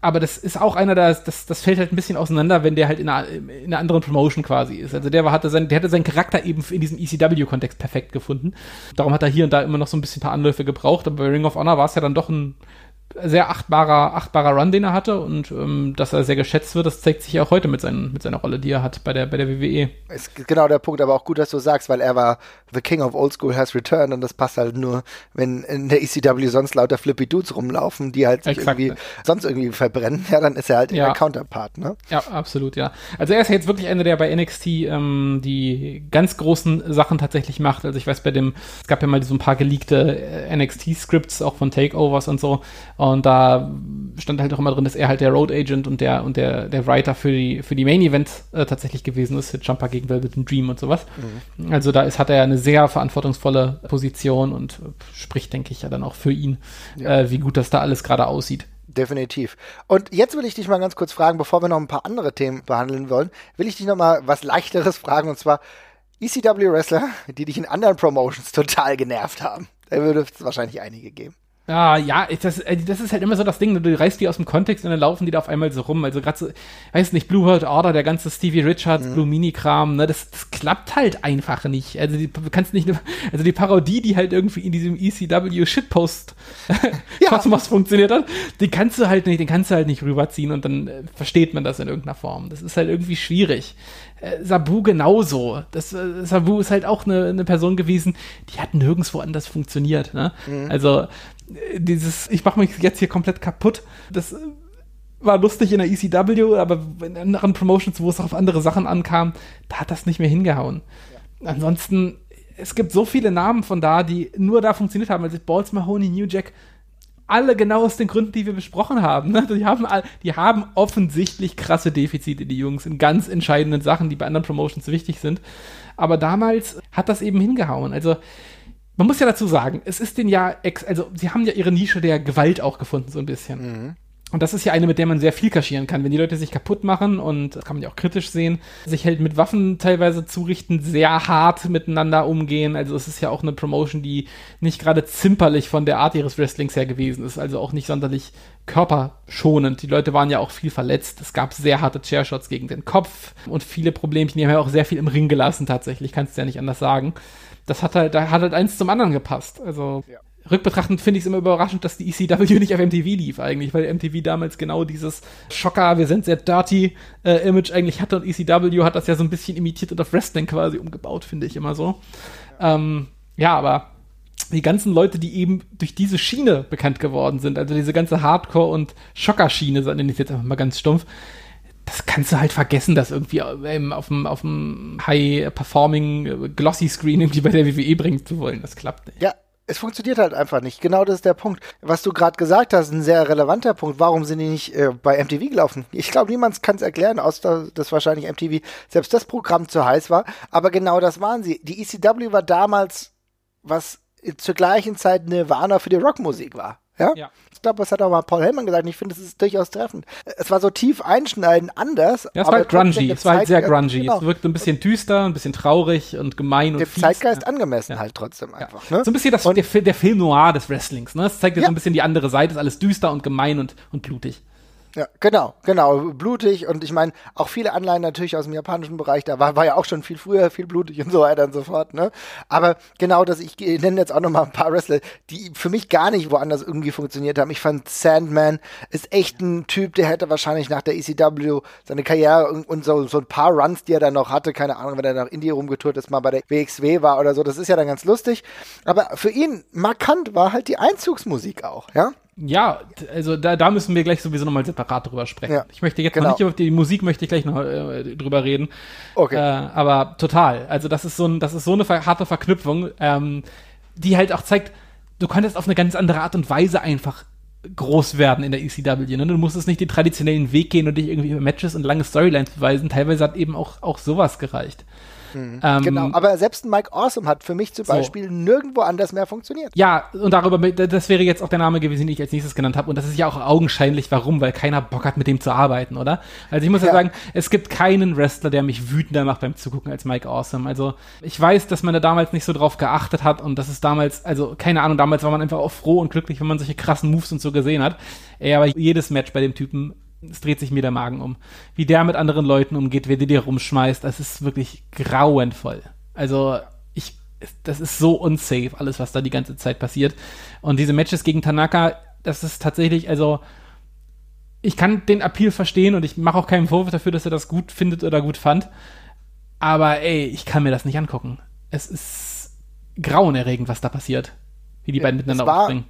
aber das ist auch einer, das, das, das fällt halt ein bisschen auseinander, wenn der halt in einer, in einer anderen Promotion quasi ist. Also der war, hatte sein, der hatte seinen Charakter eben in diesem ECW-Kontext perfekt gefunden. Darum hat er hier und da immer noch so ein bisschen ein paar Anläufe gebraucht, aber bei Ring of Honor war es ja dann doch ein sehr achtbarer, achtbarer Run, den er hatte und ähm, dass er sehr geschätzt wird, das zeigt sich ja auch heute mit, seinen, mit seiner Rolle, die er hat bei der, bei der WWE. Ist genau der Punkt, aber auch gut, dass du sagst, weil er war The King of Old School has returned und das passt halt nur, wenn in der ECW sonst lauter Flippy Dudes rumlaufen, die halt sich irgendwie sonst irgendwie verbrennen, ja, dann ist er halt ja. der Counterpart, ne? Ja, absolut, ja. Also er ist jetzt wirklich einer, der bei NXT ähm, die ganz großen Sachen tatsächlich macht. Also ich weiß bei dem, es gab ja mal so ein paar geleakte äh, NXT-Scripts auch von Takeovers und so und da stand halt auch immer drin, dass er halt der Road Agent und der und der, der Writer für die, für die Main Events äh, tatsächlich gewesen ist, Jumper gegen Velvet Dream und sowas. Mhm. Also da ist, hat er eine sehr verantwortungsvolle Position und spricht, denke ich, ja dann auch für ihn, ja. äh, wie gut das da alles gerade aussieht. Definitiv. Und jetzt will ich dich mal ganz kurz fragen, bevor wir noch ein paar andere Themen behandeln wollen, will ich dich noch mal was leichteres fragen und zwar ECW Wrestler, die dich in anderen Promotions total genervt haben. Da würde es wahrscheinlich einige geben. Ah, ja, das, äh, das ist halt immer so das Ding, du reißt die aus dem Kontext und dann laufen die da auf einmal so rum. Also gerade so, weiß nicht, Blue World Order, der ganze Stevie Richards, Blue Mini-Kram, ne, das, das klappt halt einfach nicht. Also die, du kannst nicht, also die Parodie, die halt irgendwie in diesem ECW Shitpost Kosmos funktioniert hat, die kannst du halt nicht, den kannst du halt nicht rüberziehen und dann äh, versteht man das in irgendeiner Form. Das ist halt irgendwie schwierig. Äh, Sabu genauso. Das, äh, Sabu ist halt auch eine, eine Person gewesen, die hat nirgendwo anders funktioniert. Ne? Also äh, dieses, ich mache mich jetzt hier komplett kaputt. Das äh, war lustig in der ECW, aber in anderen Promotions, wo es auf andere Sachen ankam, da hat das nicht mehr hingehauen. Ansonsten, es gibt so viele Namen von da, die nur da funktioniert haben. Also Balls Mahoney, New Jack, alle genau aus den Gründen, die wir besprochen haben. Ne? Die, haben all, die haben offensichtlich krasse Defizite, die Jungs, in ganz entscheidenden Sachen, die bei anderen Promotions wichtig sind. Aber damals hat das eben hingehauen. Also, man muss ja dazu sagen, es ist den ja, ex also sie haben ja ihre Nische der Gewalt auch gefunden, so ein bisschen. Und das ist ja eine, mit der man sehr viel kaschieren kann. Wenn die Leute sich kaputt machen, und das kann man ja auch kritisch sehen, sich halt mit Waffen teilweise zurichten, sehr hart miteinander umgehen. Also es ist ja auch eine Promotion, die nicht gerade zimperlich von der Art ihres Wrestlings her gewesen ist. Also auch nicht sonderlich körperschonend. Die Leute waren ja auch viel verletzt. Es gab sehr harte Chairshots gegen den Kopf und viele Problemchen. Die haben ja auch sehr viel im Ring gelassen tatsächlich. Kannst du ja nicht anders sagen. Das hat halt, da hat halt eins zum anderen gepasst. Also rückbetrachtend finde ich es immer überraschend, dass die ECW nicht auf MTV lief eigentlich, weil MTV damals genau dieses Schocker, wir sind sehr dirty äh, Image eigentlich hatte und ECW hat das ja so ein bisschen imitiert und auf Wrestling quasi umgebaut, finde ich immer so. Ähm, ja, aber die ganzen Leute, die eben durch diese Schiene bekannt geworden sind, also diese ganze Hardcore- und Schocker-Schiene, nenne ich jetzt einfach mal ganz stumpf, das kannst du halt vergessen, das irgendwie ähm, auf dem, auf dem High-Performing äh, Glossy-Screen irgendwie bei der WWE bringen zu wollen. Das klappt nicht. Ja, es funktioniert halt einfach nicht. Genau das ist der Punkt. Was du gerade gesagt hast, ein sehr relevanter Punkt. Warum sind die nicht äh, bei MTV gelaufen? Ich glaube, niemand kann es erklären, außer dass wahrscheinlich MTV selbst das Programm zu heiß war. Aber genau das waren sie. Die ECW war damals, was zur gleichen Zeit Nirvana für die Rockmusik war. Ja? Ja. Ich glaube, das hat auch mal Paul Hellmann gesagt. Ich finde, es ist durchaus treffend. Es war so tief einschneidend anders. Ja, es war halt grungy. Es war halt sehr grungy. Genau. Es wirkte ein bisschen düster, ein bisschen traurig und gemein und Dem fies. Zeitgeist Ja. angemessen Ja. halt trotzdem einfach. Ne? So ein bisschen das, der, der Film Noir des Wrestlings. Ne? Es zeigt dir Ja. so ein bisschen die andere Seite. ist alles düster und gemein und, und blutig. Ja, genau, genau, blutig und ich meine, auch viele Anleihen natürlich aus dem japanischen Bereich, da war, war ja auch schon viel früher viel blutig und so weiter und so fort, ne? Aber genau das, ich nenne jetzt auch nochmal ein paar Wrestler, die für mich gar nicht woanders irgendwie funktioniert haben. Ich fand Sandman ist echt ein Typ, der hätte wahrscheinlich nach der ECW seine Karriere und, und so, so ein paar Runs, die er dann noch hatte, keine Ahnung, wenn er nach Indie rumgetourt ist, mal bei der WXW war oder so, das ist ja dann ganz lustig. Aber für ihn markant war halt die Einzugsmusik auch, ja? Ja, also da, da müssen wir gleich sowieso nochmal separat drüber sprechen. Ja, Ich möchte jetzt genau. noch nicht über die Musik möchte ich gleich noch äh, drüber reden. Okay. Äh, aber total. Also das ist so ein, das ist so eine harte Verknüpfung, ähm, die halt auch zeigt, du konntest auf eine ganz andere Art und Weise einfach groß werden in der ECW. Ne? Du musstest nicht den traditionellen Weg gehen und dich irgendwie über Matches und lange Storylines beweisen. Teilweise hat eben auch, auch sowas gereicht. Ähm, Genau, aber selbst ein Mike Awesome hat für mich zum So. Beispiel nirgendwo anders mehr funktioniert. Ja, und darüber, das wäre jetzt auch der Name gewesen, den ich als nächstes genannt habe. Und das ist ja auch augenscheinlich, warum, weil keiner Bock hat, mit dem zu arbeiten, oder? Also ich muss ja, Ja. sagen, es gibt keinen Wrestler, der mich wütender macht beim Zugucken als Mike Awesome. Also ich weiß, dass man da damals nicht so drauf geachtet hat und das ist damals, also keine Ahnung, damals war man einfach auch froh und glücklich, wenn man solche krassen Moves und so gesehen hat. Ey, aber jedes Match bei dem Typen, es dreht sich mir der Magen um. Wie der mit anderen Leuten umgeht, wer die dir rumschmeißt, das ist wirklich grauenvoll. Also ich, das ist so unsafe, alles, was da die ganze Zeit passiert. Und diese Matches gegen Tanaka, das ist tatsächlich, also ich kann den Appeal verstehen und ich mache auch keinen Vorwurf dafür, dass er das gut findet oder gut fand. Aber ey, ich kann mir das nicht angucken. Es ist grauenerregend, was da passiert. Wie die beiden miteinander aufspringen.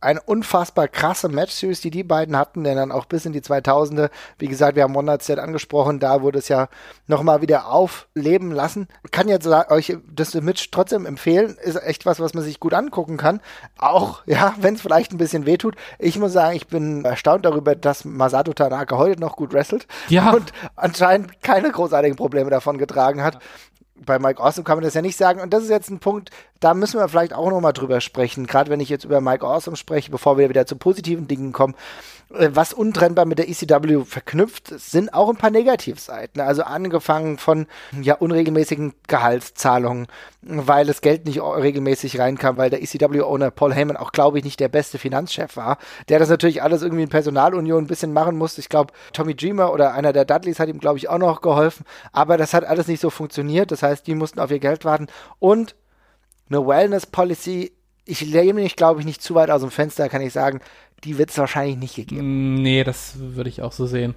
Eine unfassbar krasse Match-Series, die die beiden hatten, denn dann auch bis in die 2000er, wie gesagt, wir haben One Night Stand angesprochen, da wurde es ja nochmal wieder aufleben lassen. Ich kann jetzt euch das Match trotzdem empfehlen, ist echt was, was man sich gut angucken kann. Auch, ja, wenn es vielleicht ein bisschen wehtut. Ich muss sagen, ich bin erstaunt darüber, dass Masato Tanaka heute noch gut wrestelt Ja. und anscheinend keine großartigen Probleme davon getragen hat. Bei Mike Awesome kann man das ja nicht sagen. Und das ist jetzt ein Punkt, da müssen wir vielleicht auch nochmal drüber sprechen, gerade wenn ich jetzt über Mike Awesome spreche, bevor wir wieder zu positiven Dingen kommen. Äh, was untrennbar mit der ECW verknüpft, sind auch ein paar Negativseiten. Also angefangen von ja unregelmäßigen Gehaltszahlungen, weil das Geld nicht regelmäßig reinkam, weil der ECW-Owner Paul Heyman auch, glaube ich, nicht der beste Finanzchef war, der das natürlich alles irgendwie in Personalunion ein bisschen machen musste. Ich glaube, Tommy Dreamer oder einer der Dudleys hat ihm, glaube ich, auch noch geholfen. Aber das hat alles nicht so funktioniert. Das heißt, die mussten auf ihr Geld warten. Und eine Wellness-Policy, ich lehne mich, glaube ich, nicht zu weit aus dem Fenster, kann ich sagen, die wird es wahrscheinlich nicht gegeben. Nee, das würde ich auch so sehen.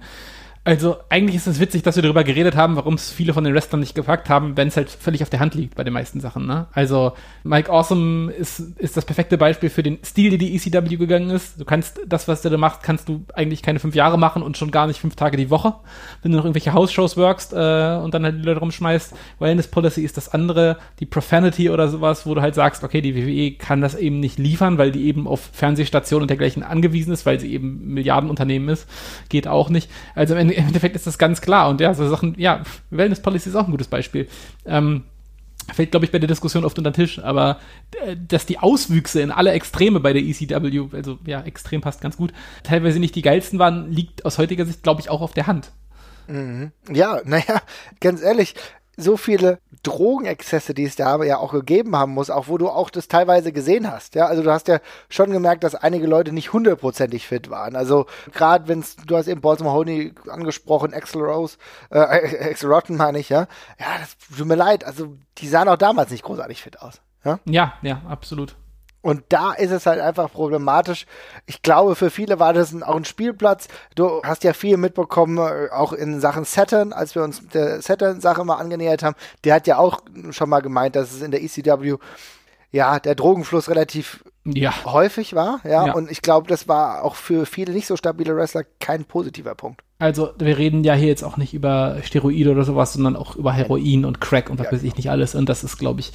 Also eigentlich ist es witzig, dass wir darüber geredet haben, warum es viele von den Wrestlern nicht gepackt haben, wenn es halt völlig auf der Hand liegt bei den meisten Sachen. Ne? Also Mike Awesome ist, ist das perfekte Beispiel für den Stil, der die ECW gegangen ist. Du kannst das, was du da machst, kannst du eigentlich keine fünf Jahre machen und schon gar nicht fünf Tage die Woche, wenn du noch irgendwelche House-Shows workst äh, und dann halt die Leute rumschmeißt. Wellness Policy ist das andere, die Profanity oder sowas, wo du halt sagst, okay, die WWE kann das eben nicht liefern, weil die eben auf Fernsehstationen und dergleichen angewiesen ist, weil sie eben Milliardenunternehmen ist. Geht auch nicht. Also im Endeffekt ist das ganz klar. Und ja, so Sachen, ja, Wellness Policy ist auch ein gutes Beispiel. Ähm, fällt, glaube ich, bei der Diskussion oft unter den Tisch, aber äh, dass die Auswüchse in alle Extreme bei der ECW, also ja, extrem passt ganz gut, teilweise nicht die geilsten waren, liegt aus heutiger Sicht, glaube ich, auch auf der Hand. Mhm. Ja, naja, ganz ehrlich, so viele Drogenexzesse, die es da ja auch gegeben haben muss, auch wo du auch das teilweise gesehen hast. Ja, also du hast ja schon gemerkt, dass einige Leute nicht hundertprozentig fit waren. Also gerade wenn du hast eben Balls Mahoney angesprochen, Axel Rose, äh, Axel Rotten meine ich, ja. Ja, das tut mir leid. Also die sahen auch damals nicht großartig fit aus. Ja, ja, ja absolut. Und da ist es halt einfach problematisch. Ich glaube, für viele war das auch ein Spielplatz. Du hast ja viel mitbekommen, äh, auch in Sachen Saturn, als wir uns der Saturn-Sache mal angenähert haben. Der hat ja auch schon mal gemeint, dass es in der ECW ja der Drogenfluss relativ ja. häufig war. Ja? ja. Und ich glaube, das war auch für viele nicht so stabile Wrestler kein positiver Punkt. Also, wir reden ja hier jetzt auch nicht über Steroide oder sowas, sondern auch über Heroin und Crack und was ja. weiß ich nicht alles. Und das ist, glaube ich,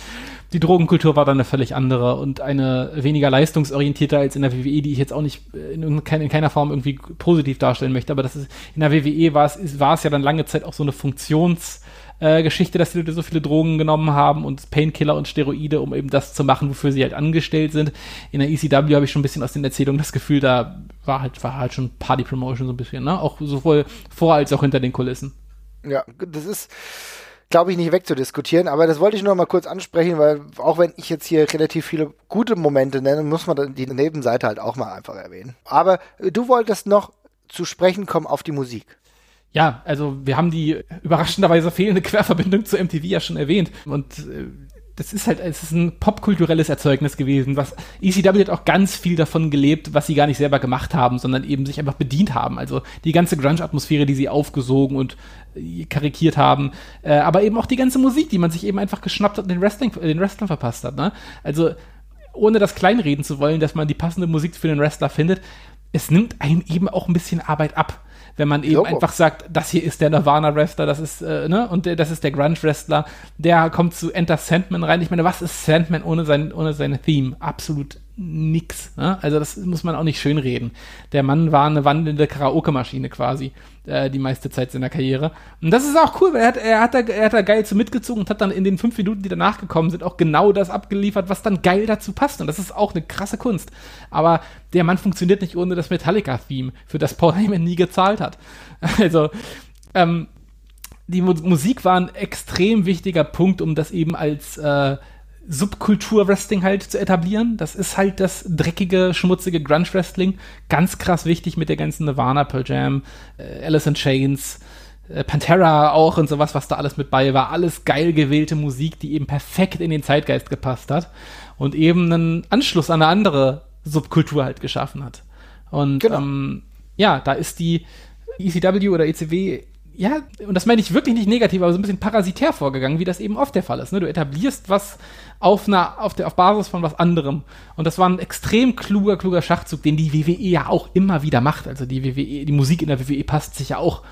die Drogenkultur war dann eine völlig andere und eine weniger leistungsorientierte als in der WWE, die ich jetzt auch nicht in, in keiner Form irgendwie positiv darstellen möchte. Aber das ist, in der WWE war es, war es ja dann lange Zeit auch so eine Funktions- äh, Geschichte, dass die Leute so viele Drogen genommen haben und Painkiller und Steroide, um eben das zu machen, wofür sie halt angestellt sind. In der ECW habe ich schon ein bisschen aus den Erzählungen das Gefühl, da war halt, war halt schon Party-Promotion so ein bisschen, ne? Auch sowohl vor als auch hinter den Kulissen. Ja, das ist, glaube ich, nicht wegzudiskutieren, aber das wollte ich nur mal kurz ansprechen, weil auch wenn ich jetzt hier relativ viele gute Momente nenne, muss man die Nebenseite halt auch mal einfach erwähnen. Aber du wolltest noch zu sprechen kommen auf die Musik. Ja, also wir haben die überraschenderweise fehlende Querverbindung zu MTV ja schon erwähnt und äh, das ist halt, es ist ein popkulturelles Erzeugnis gewesen. Was ECW hat auch ganz viel davon gelebt, was sie gar nicht selber gemacht haben, sondern eben sich einfach bedient haben. Also die ganze Grunge-Atmosphäre, die sie aufgesogen und äh, karikiert haben, äh, aber eben auch die ganze Musik, die man sich eben einfach geschnappt hat und den Wrestling, den Wrestlern verpasst hat. Ne? Also ohne das kleinreden zu wollen, dass man die passende Musik für den Wrestler findet, es nimmt einem eben auch ein bisschen Arbeit ab wenn man eben Logo. einfach sagt, das hier ist der Nirvana-Wrestler, das ist, äh, ne, und der, das ist der Grunge-Wrestler, der kommt zu Enter Sandman rein. Ich meine, was ist Sandman ohne sein, ohne seine Theme? Absolut nix. Ne? Also das muss man auch nicht schönreden. Der Mann war eine wandelnde Karaoke-Maschine quasi äh, die meiste Zeit seiner Karriere. Und das ist auch cool, weil er hat, er, hat da, er hat da geil zu mitgezogen und hat dann in den fünf Minuten, die danach gekommen sind, auch genau das abgeliefert, was dann geil dazu passt. Und das ist auch eine krasse Kunst. Aber der Mann funktioniert nicht ohne das Metallica-Theme, für das Paul Heyman nie gezahlt hat. Also, ähm, die Mu Musik war ein extrem wichtiger Punkt, um das eben als äh, Subkultur-Wrestling halt zu etablieren. Das ist halt das dreckige, schmutzige Grunge-Wrestling. Ganz krass wichtig mit der ganzen Nirvana, Pearl Jam, äh, Alice in Chains, äh, Pantera auch und sowas, was da alles mit bei war. Alles geil gewählte Musik, die eben perfekt in den Zeitgeist gepasst hat und eben einen Anschluss an eine andere Subkultur halt geschaffen hat. Und genau. ähm, ja, da ist die ECW oder ECW ja, und das meine ich wirklich nicht negativ, aber so ein bisschen parasitär vorgegangen, wie das eben oft der Fall ist. Ne? Du etablierst was auf, einer, auf, der, auf Basis von was anderem. Und das war ein extrem kluger, kluger Schachzug, den die WWE ja auch immer wieder macht. Also die WWE, die Musik in der WWE passt sich ja auch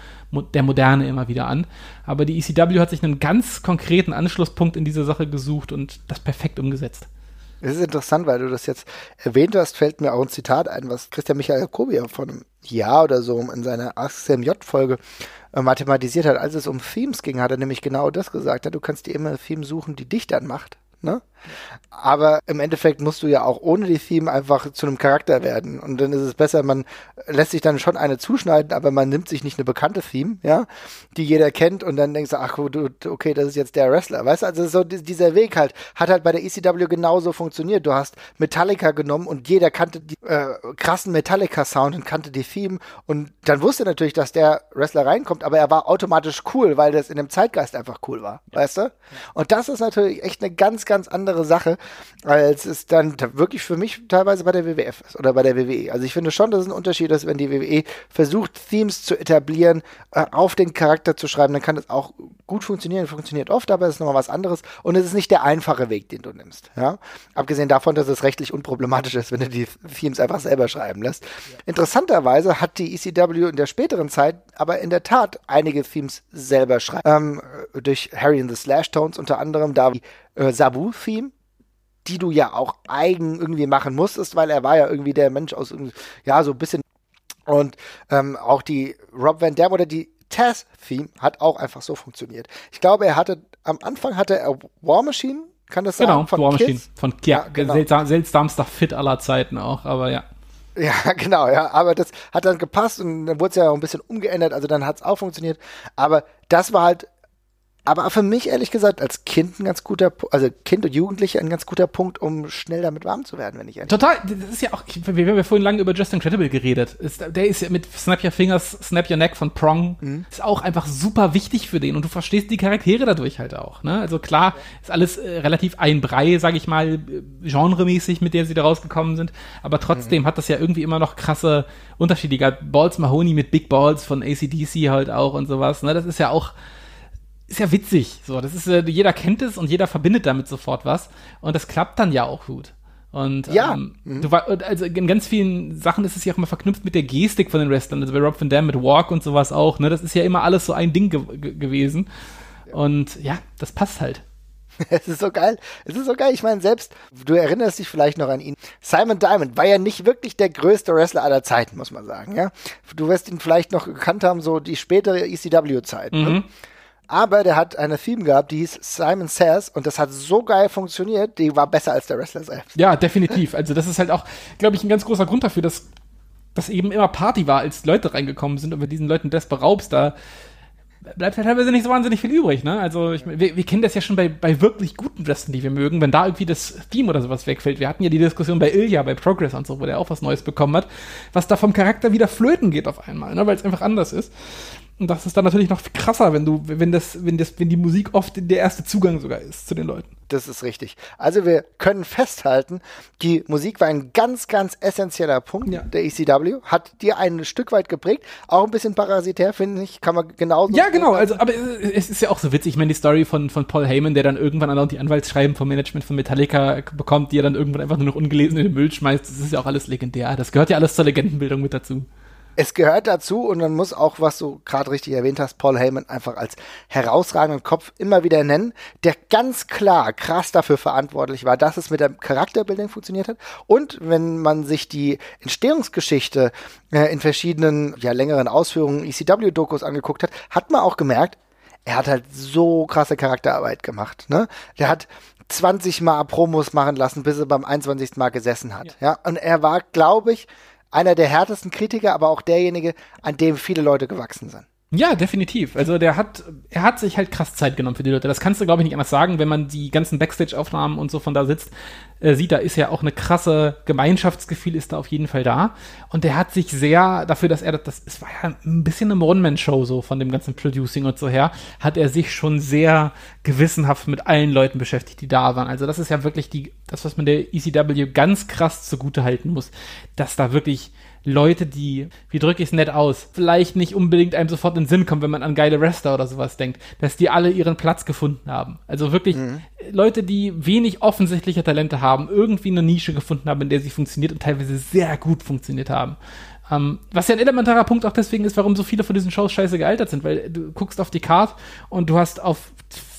der Moderne immer wieder an. Aber die ECW hat sich einen ganz konkreten Anschlusspunkt in diese Sache gesucht und das perfekt umgesetzt. Es ist interessant, weil du das jetzt erwähnt hast, fällt mir auch ein Zitat ein, was Christian Michael Jacobi von einem Jahr oder so in seiner AskSMJ-Folge äh, mathematisiert hat. Als es um Themes ging, hat er nämlich genau das gesagt. Ja, du kannst dir immer ein suchen, die dich dann macht. Ne? Aber im Endeffekt musst du ja auch ohne die Theme einfach zu einem Charakter werden. Und dann ist es besser, man lässt sich dann schon eine zuschneiden, aber man nimmt sich nicht eine bekannte Theme, ja, die jeder kennt und dann denkst du, ach du, okay, das ist jetzt der Wrestler. Weißt du, also so dieser Weg halt, hat halt bei der ECW genauso funktioniert. Du hast Metallica genommen und jeder kannte die äh, krassen Metallica-Sound und kannte die Theme und dann wusste natürlich, dass der Wrestler reinkommt, aber er war automatisch cool, weil das in dem Zeitgeist einfach cool war, ja. weißt du? Und das ist natürlich echt eine ganz, ganz andere Sache, als es dann wirklich für mich teilweise bei der WWF ist oder bei der WWE. Also ich finde schon, dass es ein Unterschied ist, wenn die WWE versucht, Themes zu etablieren, äh, auf den Charakter zu schreiben, dann kann das auch gut funktionieren, funktioniert oft, aber es ist nochmal was anderes und es ist nicht der einfache Weg, den du nimmst. Ja? Abgesehen davon, dass es rechtlich unproblematisch ist, wenn du die Themes einfach selber schreiben lässt. Ja. Interessanterweise hat die ECW in der späteren Zeit aber in der Tat einige Themes selber schreiben. Ähm, durch Harry and the Slash Tones unter anderem, da äh, Sabu-Theme, die du ja auch eigen irgendwie machen musstest, weil er war ja irgendwie der Mensch aus, ja, so ein bisschen. Und ähm, auch die Rob Van Dam oder die Taz-Theme hat auch einfach so funktioniert. Ich glaube, er hatte, am Anfang hatte er War Machine, kann das sein? Genau, War Machine. Von, ja, ja genau. seltsam, seltsamster Fit aller Zeiten auch, aber ja. Ja, genau, ja. Aber das hat dann gepasst und dann wurde es ja auch ein bisschen umgeändert, also dann hat es auch funktioniert. Aber das war halt aber für mich ehrlich gesagt als Kind ein ganz guter, also Kind und Jugendliche ein ganz guter Punkt, um schnell damit warm zu werden, wenn ich ehrlich Total, das ist ja auch, wir haben ja vorhin lange über Just Incredible geredet. Ist, der ist ja mit Snap Your Fingers, Snap Your Neck von Prong, mhm. ist auch einfach super wichtig für den und du verstehst die Charaktere dadurch halt auch. Ne? Also klar, ist alles äh, relativ ein Brei, sag ich mal, äh, genremäßig, mit der sie da rausgekommen sind, aber trotzdem mhm. hat das ja irgendwie immer noch krasse Unterschiede. Balls Mahoney mit Big Balls von ACDC halt auch und sowas. Ne? Das ist ja auch ist ja witzig. So, das ist, äh, jeder kennt es und jeder verbindet damit sofort was. Und das klappt dann ja auch gut. Und ja. ähm, mhm. du also in ganz vielen Sachen ist es ja auch immer verknüpft mit der Gestik von den Wrestlern. Also bei Rob Van Dam mit Walk und sowas auch. Ne, das ist ja immer alles so ein Ding ge gewesen. Ja. Und ja, das passt halt. Es ist so geil. Es ist so geil. Ich meine, selbst, du erinnerst dich vielleicht noch an ihn. Simon Diamond war ja nicht wirklich der größte Wrestler aller Zeiten, muss man sagen, ja. Du wirst ihn vielleicht noch gekannt haben, so die spätere ECW-Zeit. Ne? Mhm. Ne? Aber der hat eine Theme gehabt, die hieß Simon Says und das hat so geil funktioniert, die war besser als der Wrestler selbst. Ja, definitiv. Also das ist halt auch, glaube ich, ein ganz großer Grund dafür, dass das eben immer Party war, als Leute reingekommen sind und mit diesen Leuten das beraubst, da bleibt halt teilweise nicht so wahnsinnig viel übrig, ne? Also ich, wir, wir kennen das ja schon bei, bei wirklich guten Wrestlern, die wir mögen, wenn da irgendwie das Theme oder sowas wegfällt. Wir hatten ja die Diskussion bei Ilya, bei Progress und so, wo der auch was Neues bekommen hat, was da vom Charakter wieder flöten geht auf einmal, ne? Weil es einfach anders ist. Und das ist dann natürlich noch krasser, wenn du, wenn das, wenn das, wenn die Musik oft der erste Zugang sogar ist zu den Leuten. Das ist richtig. Also wir können festhalten, die Musik war ein ganz, ganz essentieller Punkt ja. der ECW, hat dir ein Stück weit geprägt, auch ein bisschen parasitär, finde ich, kann man genauso. Ja, genau, also, aber es ist ja auch so witzig, ich meine, die Story von, von Paul Heyman, der dann irgendwann an die Anwaltsschreiben vom Management von Metallica bekommt, die er dann irgendwann einfach nur noch ungelesen in den Müll schmeißt, das ist ja auch alles legendär. Das gehört ja alles zur Legendenbildung mit dazu es gehört dazu und man muss auch, was du gerade richtig erwähnt hast, Paul Heyman einfach als herausragenden Kopf immer wieder nennen, der ganz klar krass dafür verantwortlich war, dass es mit dem Charakterbuilding funktioniert hat. Und wenn man sich die Entstehungsgeschichte äh, in verschiedenen, ja, längeren Ausführungen ECW-Dokus angeguckt hat, hat man auch gemerkt, er hat halt so krasse Charakterarbeit gemacht. Ne? Der hat 20 Mal Promos machen lassen, bis er beim 21. Mal gesessen hat. Ja, ja? und er war, glaube ich, einer der härtesten Kritiker, aber auch derjenige, an dem viele Leute gewachsen sind. Ja, definitiv. Also der hat, er hat sich halt krass Zeit genommen für die Leute. Das kannst du, glaube ich, nicht anders sagen, wenn man die ganzen Backstage-Aufnahmen und so von da sitzt, äh, sieht, da ist ja auch eine krasse Gemeinschaftsgefühl ist da auf jeden Fall da. Und der hat sich sehr dafür, dass er das, es war ja ein bisschen eine One-Man-Show so von dem ganzen Producing und so her, hat er sich schon sehr gewissenhaft mit allen Leuten beschäftigt, die da waren. Also das ist ja wirklich die, das, was man der ECW ganz krass zugute halten muss, dass da wirklich Leute, die, wie drücke ich es nett aus, vielleicht nicht unbedingt einem sofort in den Sinn kommen, wenn man an geile Wrestler oder sowas denkt, dass die alle ihren Platz gefunden haben. Also wirklich mhm. Leute, die wenig offensichtliche Talente haben, irgendwie eine Nische gefunden haben, in der sie funktioniert und teilweise sehr gut funktioniert haben. Um, ähm, was ja ein elementarer Punkt auch deswegen ist, warum so viele von diesen Shows scheiße gealtert sind, weil du guckst auf die Card und du hast auf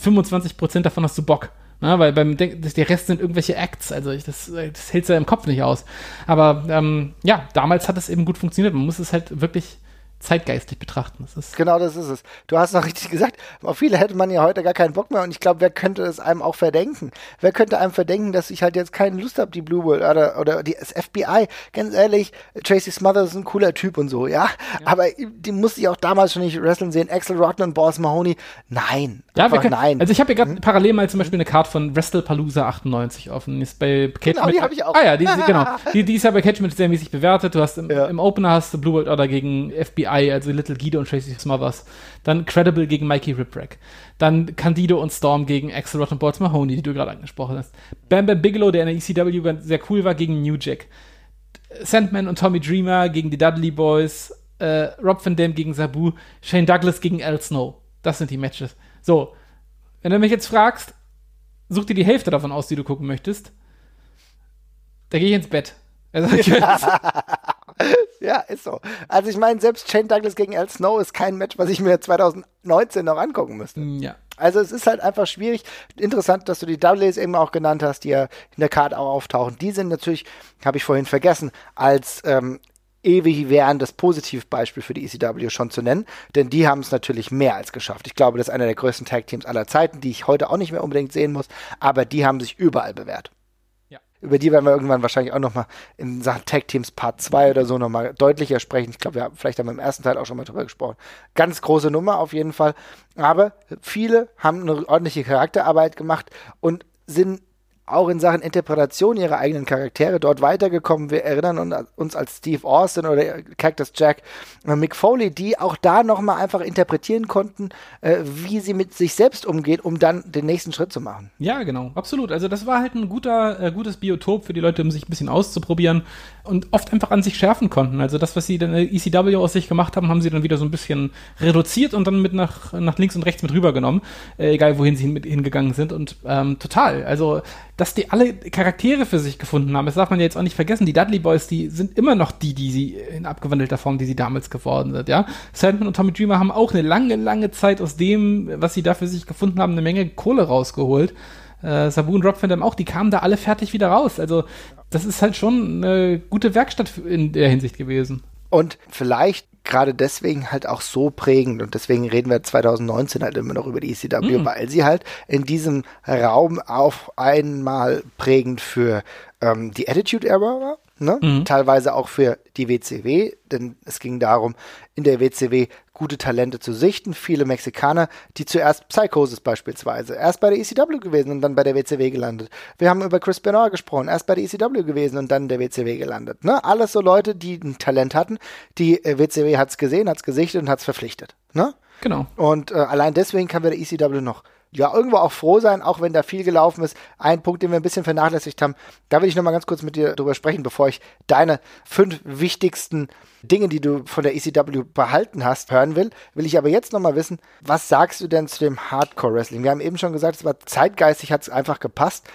25% davon hast du Bock. Na, weil beim der Rest sind irgendwelche Acts, also ich, das, das hält ja im Kopf nicht aus. Aber ähm, ja, damals hat es eben gut funktioniert. Man muss es halt wirklich zeitgeistig betrachten. Das ist Genau das ist es. Du hast noch richtig gesagt, auf viele hätte man ja heute gar keinen Bock mehr und ich glaube, wer könnte es einem auch verdenken? Wer könnte einem verdenken, dass ich halt jetzt keine Lust habe, die Blue World oder, oder die, das FBI? Ganz ehrlich, Tracy Smothers ist ein cooler Typ und so, ja? Aber die musste ich auch damals schon nicht wrestlen sehen. Axel Rotten und Boss Mahoney, nein. Ja, wir können, nein. Also ich habe hier gerade parallel mal zum Beispiel eine Karte von WrestlePalooza 98 offen. Ist bei Cage Genau, die hab ich auch. Ah ja, die, die, genau. Die, die ist ja bei mit sehr mäßig bewertet. Du hast im, Ja. im Opener hast du Blue World Order gegen FBI, also Little Guido und Tracy Smothers. Dann Credible gegen Mikey Ripwreck. Dann Candido und Storm gegen Axel Rotten und Balls Mahoney, die du gerade angesprochen hast. Bam Bam Bigelow, der in der ECW sehr cool war, gegen New Jack. Sandman und Tommy Dreamer gegen die Dudley Boys, äh, Rob Van Dam gegen Sabu, Shane Douglas gegen Al Snow. Das sind die Matches. So, wenn du mich jetzt fragst, such dir die Hälfte davon aus, die du gucken möchtest, da gehe ich ins Bett. Also, ich, Ja, ist so. Also ich meine, selbst Shane Douglas gegen Al Snow ist kein Match, was ich mir 2019 noch angucken müsste. ja. Also es ist halt einfach schwierig. Interessant, dass du die Dudleys eben auch genannt hast, die ja in der Karte auch auftauchen. Die sind natürlich, habe ich vorhin vergessen, als ähm, ewig währendes Positivbeispiel für die ECW schon zu nennen, denn die haben es natürlich mehr als geschafft. Ich glaube, das ist einer der größten Tag-Teams aller Zeiten, die ich heute auch nicht mehr unbedingt sehen muss, aber die haben sich überall bewährt. Über die werden wir irgendwann wahrscheinlich auch nochmal in Sachen Tag Teams Part 2 oder so nochmal deutlicher sprechen. Ich glaube, wir haben vielleicht haben wir im ersten Teil auch schon mal drüber gesprochen. Ganz große Nummer auf jeden Fall. Aber viele haben eine ordentliche Charakterarbeit gemacht und sind auch in Sachen Interpretation ihrer eigenen Charaktere dort weitergekommen. Wir erinnern un- uns als Steve Austin oder Cactus Jack, äh, Mick Foley, die auch da nochmal einfach interpretieren konnten, äh, wie sie mit sich selbst umgehen, um dann den nächsten Schritt zu machen. Ja, genau, absolut. Also das war halt ein guter, äh, gutes Biotop für die Leute, um sich ein bisschen auszuprobieren und oft einfach an sich schärfen konnten. Also das, was sie dann der ECW aus sich gemacht haben, haben sie dann wieder so ein bisschen reduziert und dann mit nach, nach links und rechts mit rübergenommen, äh, egal wohin sie hin, hingegangen sind. Und ähm, total. Also dass die alle Charaktere für sich gefunden haben, das darf man ja jetzt auch nicht vergessen. Die Dudley Boys, die sind immer noch die, die sie in abgewandelter Form, die sie damals geworden sind, ja. Sandman und Tommy Dreamer haben auch eine lange, lange Zeit aus dem, was sie da für sich gefunden haben, eine Menge Kohle rausgeholt. Äh, Sabu und Rob Van auch, die kamen da alle fertig wieder raus. Also, das ist halt schon eine gute Werkstatt in der Hinsicht gewesen. Und vielleicht gerade deswegen halt auch so prägend und deswegen reden wir 2019 halt immer noch über die ECW, weil sie halt in diesem Raum auf einmal prägend für ähm, die Attitude Era war, ne? teilweise auch für die WCW, denn es ging darum, in der WCW gute Talente zu sichten, viele Mexikaner, die zuerst Psychosis beispielsweise, erst bei der ECW gewesen und dann bei der WCW gelandet. Wir haben über Chris Benoit gesprochen, erst bei der ECW gewesen und dann in der WCW gelandet. Ne? Alles so Leute, die ein Talent hatten, die äh, WCW hat's gesehen, hat's gesichtet und hat's verpflichtet. Ne? Genau. Und äh, allein deswegen kann wir der ECW noch ja irgendwo auch froh sein, auch wenn da viel gelaufen ist. Ein Punkt, den wir ein bisschen vernachlässigt haben, da will ich noch mal ganz kurz mit dir drüber sprechen, bevor ich deine fünf wichtigsten Dinge, die du von der ECW behalten hast, hören will. Will ich aber jetzt noch mal wissen, was sagst du denn zu dem Hardcore Wrestling? Wir haben eben schon gesagt, es war zeitgeistig, hat es einfach gepasst.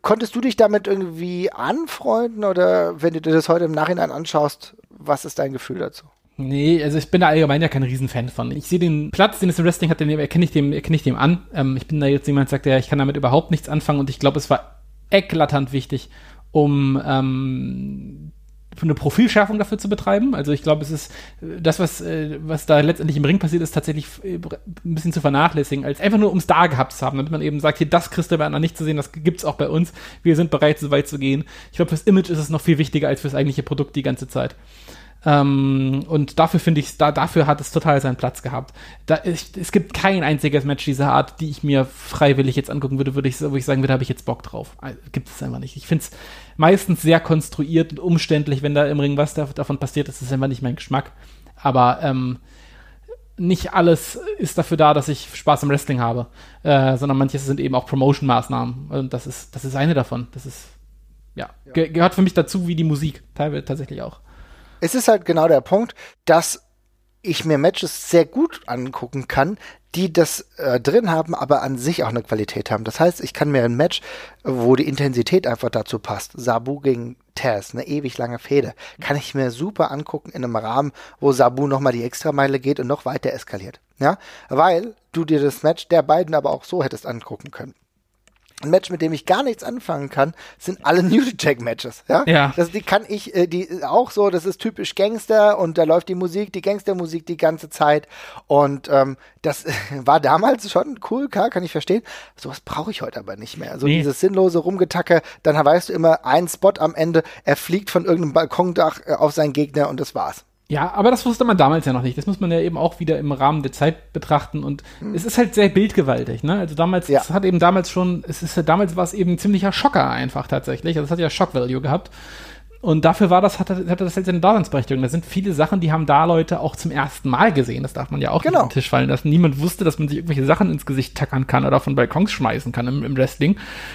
Konntest du dich damit irgendwie anfreunden oder wenn du dir das heute im Nachhinein anschaust, was ist dein Gefühl dazu? Nee, also ich bin da allgemein ja kein Riesenfan von. Ich sehe den Platz, den es im Wrestling hat, den erkenne ich dem, erkenne ich dem an. Ähm, ich bin da jetzt jemand, der sagt, ja, ich kann damit überhaupt nichts anfangen und ich glaube, es war eklatant wichtig, um ähm, eine Profilschärfung dafür zu betreiben. Also ich glaube, es ist das, was, äh, was da letztendlich im Ring passiert, ist tatsächlich äh, ein bisschen zu vernachlässigen, als einfach nur ums da gehabt zu haben, damit man eben sagt, hier, das kriegst du bei anderen nicht zu sehen, das gibt's auch bei uns. Wir sind bereit, so weit zu gehen. Ich glaube, fürs Image ist es noch viel wichtiger als fürs eigentliche Produkt die ganze Zeit. Ähm, und dafür finde ich, da, dafür hat es total seinen Platz gehabt. Da ist, es gibt kein einziges Match dieser Art, die ich mir freiwillig jetzt angucken würde, würde ich, wo ich sagen würde, habe ich jetzt Bock drauf. Also, Gibt es einfach nicht. Ich finde es meistens sehr konstruiert und umständlich, wenn da im Ring was da, davon passiert. Das ist einfach nicht mein Geschmack. Aber ähm, nicht alles ist dafür da, dass ich Spaß am Wrestling habe, äh, sondern manches sind eben auch Promotion-Maßnahmen. Und das ist, das ist eine davon. Das ist, ja, Ge gehört für mich dazu wie die Musik, teilweise tatsächlich auch. Es ist halt genau der Punkt, dass ich mir Matches sehr gut angucken kann, die das äh, drin haben, aber an sich auch eine Qualität haben. Das heißt, ich kann mir ein Match, wo die Intensität einfach dazu passt, Sabu gegen Taz, eine ewig lange Fehde, kann ich mir super angucken in einem Rahmen, wo Sabu nochmal die Extrameile geht und noch weiter eskaliert. Ja, weil du dir das Match der beiden aber auch so hättest angucken können. Ein Match, mit dem ich gar nichts anfangen kann, sind alle New Jack Matches. Ja, Ja. Das, die kann ich, äh, die äh, auch so. Das ist typisch Gangster und da läuft die Musik, die Gangstermusik die ganze Zeit und ähm, das war damals schon cool, klar, kann ich verstehen. Sowas brauche ich heute aber nicht mehr. So Nee. dieses sinnlose Rumgetacke, dann weißt du immer ein Spot am Ende, er fliegt von irgendeinem Balkondach äh, auf seinen Gegner und das war's. Ja, aber das wusste man damals ja noch nicht. Das muss man ja eben auch wieder im Rahmen der Zeit betrachten und es ist halt sehr bildgewaltig, ne? Also damals, Ja. es hat eben damals schon, es ist ja damals war es eben ein ziemlicher Schocker einfach tatsächlich. Also es hat ja Shock Value gehabt. Und dafür war das, hatte, hatte das halt seine Daseinsberechtigung. Da sind viele Sachen, die haben da Leute auch zum ersten Mal gesehen. Das darf man ja auch Genau. auf den Tisch fallen lassen. Niemand wusste, dass man sich irgendwelche Sachen ins Gesicht tackern kann oder von Balkons schmeißen kann im, im Wrestling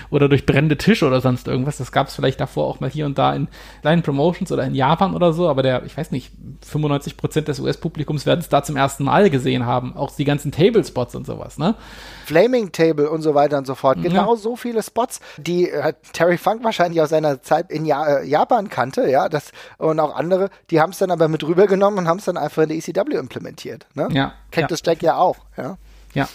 oder durch brennende Tische oder sonst irgendwas. Das gab es vielleicht davor auch mal hier und da in kleinen Promotions oder in Japan oder so, aber der, ich weiß nicht, 95 Prozent des US-Publikums werden es da zum ersten Mal gesehen haben. Auch die ganzen Tablespots und sowas, ne? Flaming Table und so weiter und so fort. Genau so viele Spots, die äh, Terry Funk wahrscheinlich aus seiner Zeit in ja äh, Japan kannte, ja, das und auch andere, die haben es dann aber mit rübergenommen und haben es dann einfach in der ECW implementiert. Ne? Ja, Cactus Jack ja auch, ja. Ja.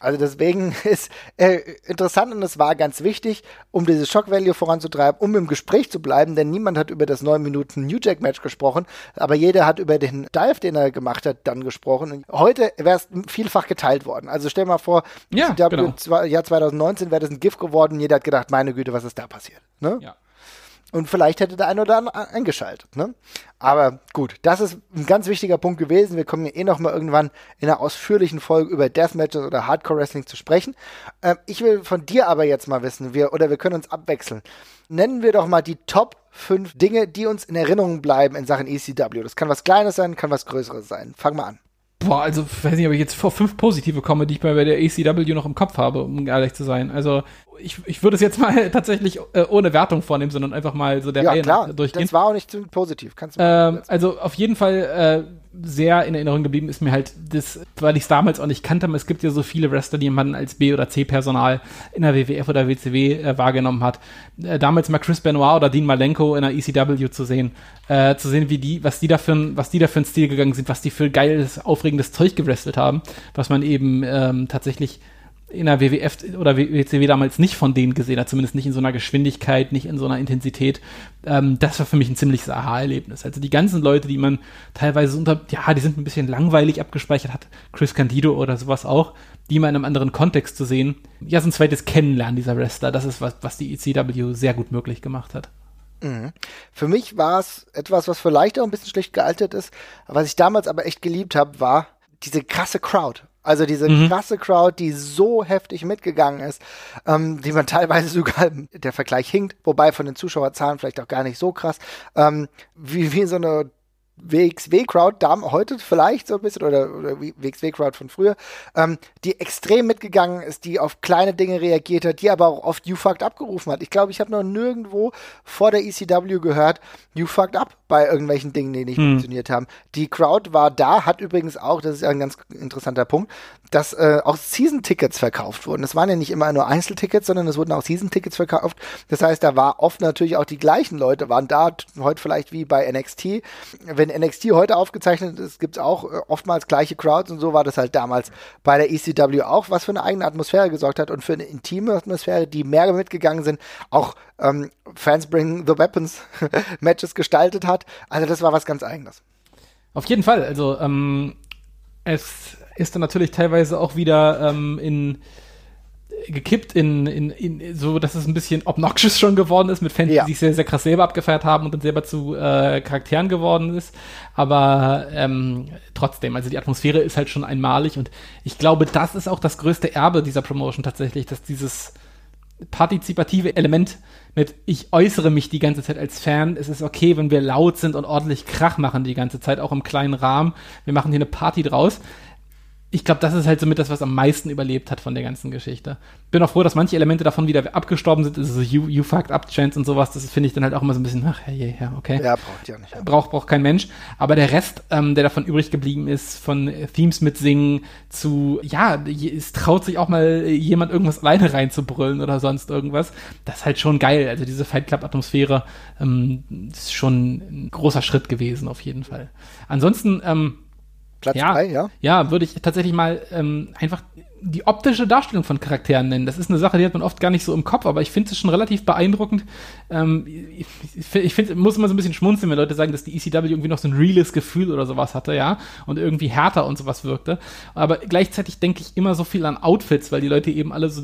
Also deswegen ist äh, interessant und es war ganz wichtig, um dieses Shock Value voranzutreiben, um im Gespräch zu bleiben, denn niemand hat über das 9 Minuten New Jack Match gesprochen, aber jeder hat über den Dive, den er gemacht hat, dann gesprochen. Und heute wäre es vielfach geteilt worden. Also stell mal vor, Ja, genau. Jahr 2019 wäre das ein GIF geworden, jeder hat gedacht, meine Güte, was ist da passiert? Ne? Ja. Und vielleicht hätte der eine oder andere eingeschaltet. Ne? Aber gut, das ist ein ganz wichtiger Punkt gewesen. Wir kommen ja eh noch mal irgendwann in einer ausführlichen Folge über Deathmatches oder Hardcore Wrestling zu sprechen. Ähm, ich will von dir aber jetzt mal wissen, wir, oder wir können uns abwechseln. Nennen wir doch mal die Top 5 Dinge, die uns in Erinnerung bleiben in Sachen ECW. Das kann was Kleines sein, kann was Größeres sein. Fang mal an. Boah, also weiß nicht, ob ich jetzt vor fünf positive komme, die ich bei der ACW noch im Kopf habe, um ehrlich zu sein. Also ich, ich würde es jetzt mal tatsächlich äh, ohne Wertung vornehmen, sondern einfach mal so der Ja, Reihe klar. durchgehen. Das war auch nicht zu positiv. Kannst du Ähm, also auf jeden Fall äh, sehr in Erinnerung geblieben ist mir halt das, weil ich es damals auch nicht kannte, aber es gibt ja so viele Wrestler, die man als B- oder C-Personal in der WWF oder WCW äh, wahrgenommen hat. Äh, damals mal Chris Benoit oder Dean Malenko in der ECW zu sehen, äh, zu sehen, wie die, was die da für ein, was die da für ein Stil gegangen sind, was die für geiles, aufregendes Zeug gewrestelt haben, was man eben ähm, tatsächlich in der WWF oder WCW damals nicht von denen gesehen hat, zumindest nicht in so einer Geschwindigkeit, nicht in so einer Intensität. Ähm, das war für mich ein ziemliches Aha-Erlebnis. Also die ganzen Leute, die man teilweise unter, ja, die sind ein bisschen langweilig abgespeichert hat, Chris Candido oder sowas auch, die mal in einem anderen Kontext zu sehen. Ja, so ein zweites Kennenlernen dieser Wrestler, das ist was, was die ECW sehr gut möglich gemacht hat. Für mich war es etwas, was vielleicht auch ein bisschen schlecht gealtert ist. Was ich damals aber echt geliebt habe, war diese krasse Crowd. Also diese krasse Crowd, die so heftig mitgegangen ist, ähm, die man teilweise sogar, der Vergleich hinkt, wobei von den Zuschauerzahlen vielleicht auch gar nicht so krass, ähm, wie, wie so eine WXW-Crowd, da heute vielleicht so ein bisschen, oder, oder WXW-Crowd von früher, ähm, die extrem mitgegangen ist, die auf kleine Dinge reagiert hat, die aber auch oft You Fucked abgerufen hat. Ich glaube, ich habe noch nirgendwo vor der ECW gehört, You Fucked up bei irgendwelchen Dingen, die nicht funktioniert haben. Die Crowd war da, hat übrigens auch, das ist ja ein ganz interessanter Punkt, dass äh, auch Season-Tickets verkauft wurden. Es waren ja nicht immer nur Einzeltickets, sondern es wurden auch Season-Tickets verkauft. Das heißt, da war oft natürlich auch die gleichen Leute, waren da, heute vielleicht wie bei NXT. Wenn NXT heute aufgezeichnet ist, gibt es auch äh, oftmals gleiche Crowds und so war das halt damals bei der ECW auch, was für eine eigene Atmosphäre gesorgt hat und für eine intime Atmosphäre, die mehr mitgegangen sind, auch ähm, Fans Bring the Weapons Matches gestaltet hat. Also das war was ganz eigenes. Auf jeden Fall. Also ähm, es ist dann natürlich teilweise auch wieder ähm, in gekippt in, in, in so, dass es ein bisschen obnoxious schon geworden ist mit Fans, Ja. die sich sehr, sehr krass selber abgefeiert haben und dann selber zu äh, Charakteren geworden ist. Aber ähm, trotzdem, also die Atmosphäre ist halt schon einmalig und ich glaube, das ist auch das größte Erbe dieser Promotion tatsächlich, dass dieses partizipative Element mit ich äußere mich die ganze Zeit als Fan. Es ist okay, wenn wir laut sind und ordentlich Krach machen die ganze Zeit, auch im kleinen Rahmen. Wir machen hier eine Party draus. Ich glaube, das ist halt somit das, was am meisten überlebt hat von der ganzen Geschichte. Bin auch froh, dass manche Elemente davon wieder abgestorben sind. Also so you, you fucked up Chance und sowas. Das finde ich dann halt auch immer so ein bisschen, ach, ja, ja, ja, okay Ja, braucht ja nicht. braucht, braucht kein Mensch. Aber der Rest, ähm, der davon übrig geblieben ist, von Themes mitsingen zu, ja, es traut sich auch mal jemand irgendwas alleine reinzubrüllen oder sonst irgendwas. Das ist halt schon geil. Also diese Fight Club Atmosphäre ähm, ist schon ein großer Schritt gewesen, auf jeden Fall. Ansonsten, ähm, Platz ja, drei, ja? ja, würde ich tatsächlich mal ähm, einfach die optische Darstellung von Charakteren nennen. Das ist eine Sache, die hat man oft gar nicht so im Kopf, aber ich finde es schon relativ beeindruckend. Ähm, ich ich finde, muss immer so ein bisschen schmunzeln, wenn Leute sagen, dass die ECW irgendwie noch so ein reales Gefühl oder sowas hatte, ja, und irgendwie härter und sowas wirkte. Aber gleichzeitig denke ich immer so viel an Outfits, weil die Leute eben alle so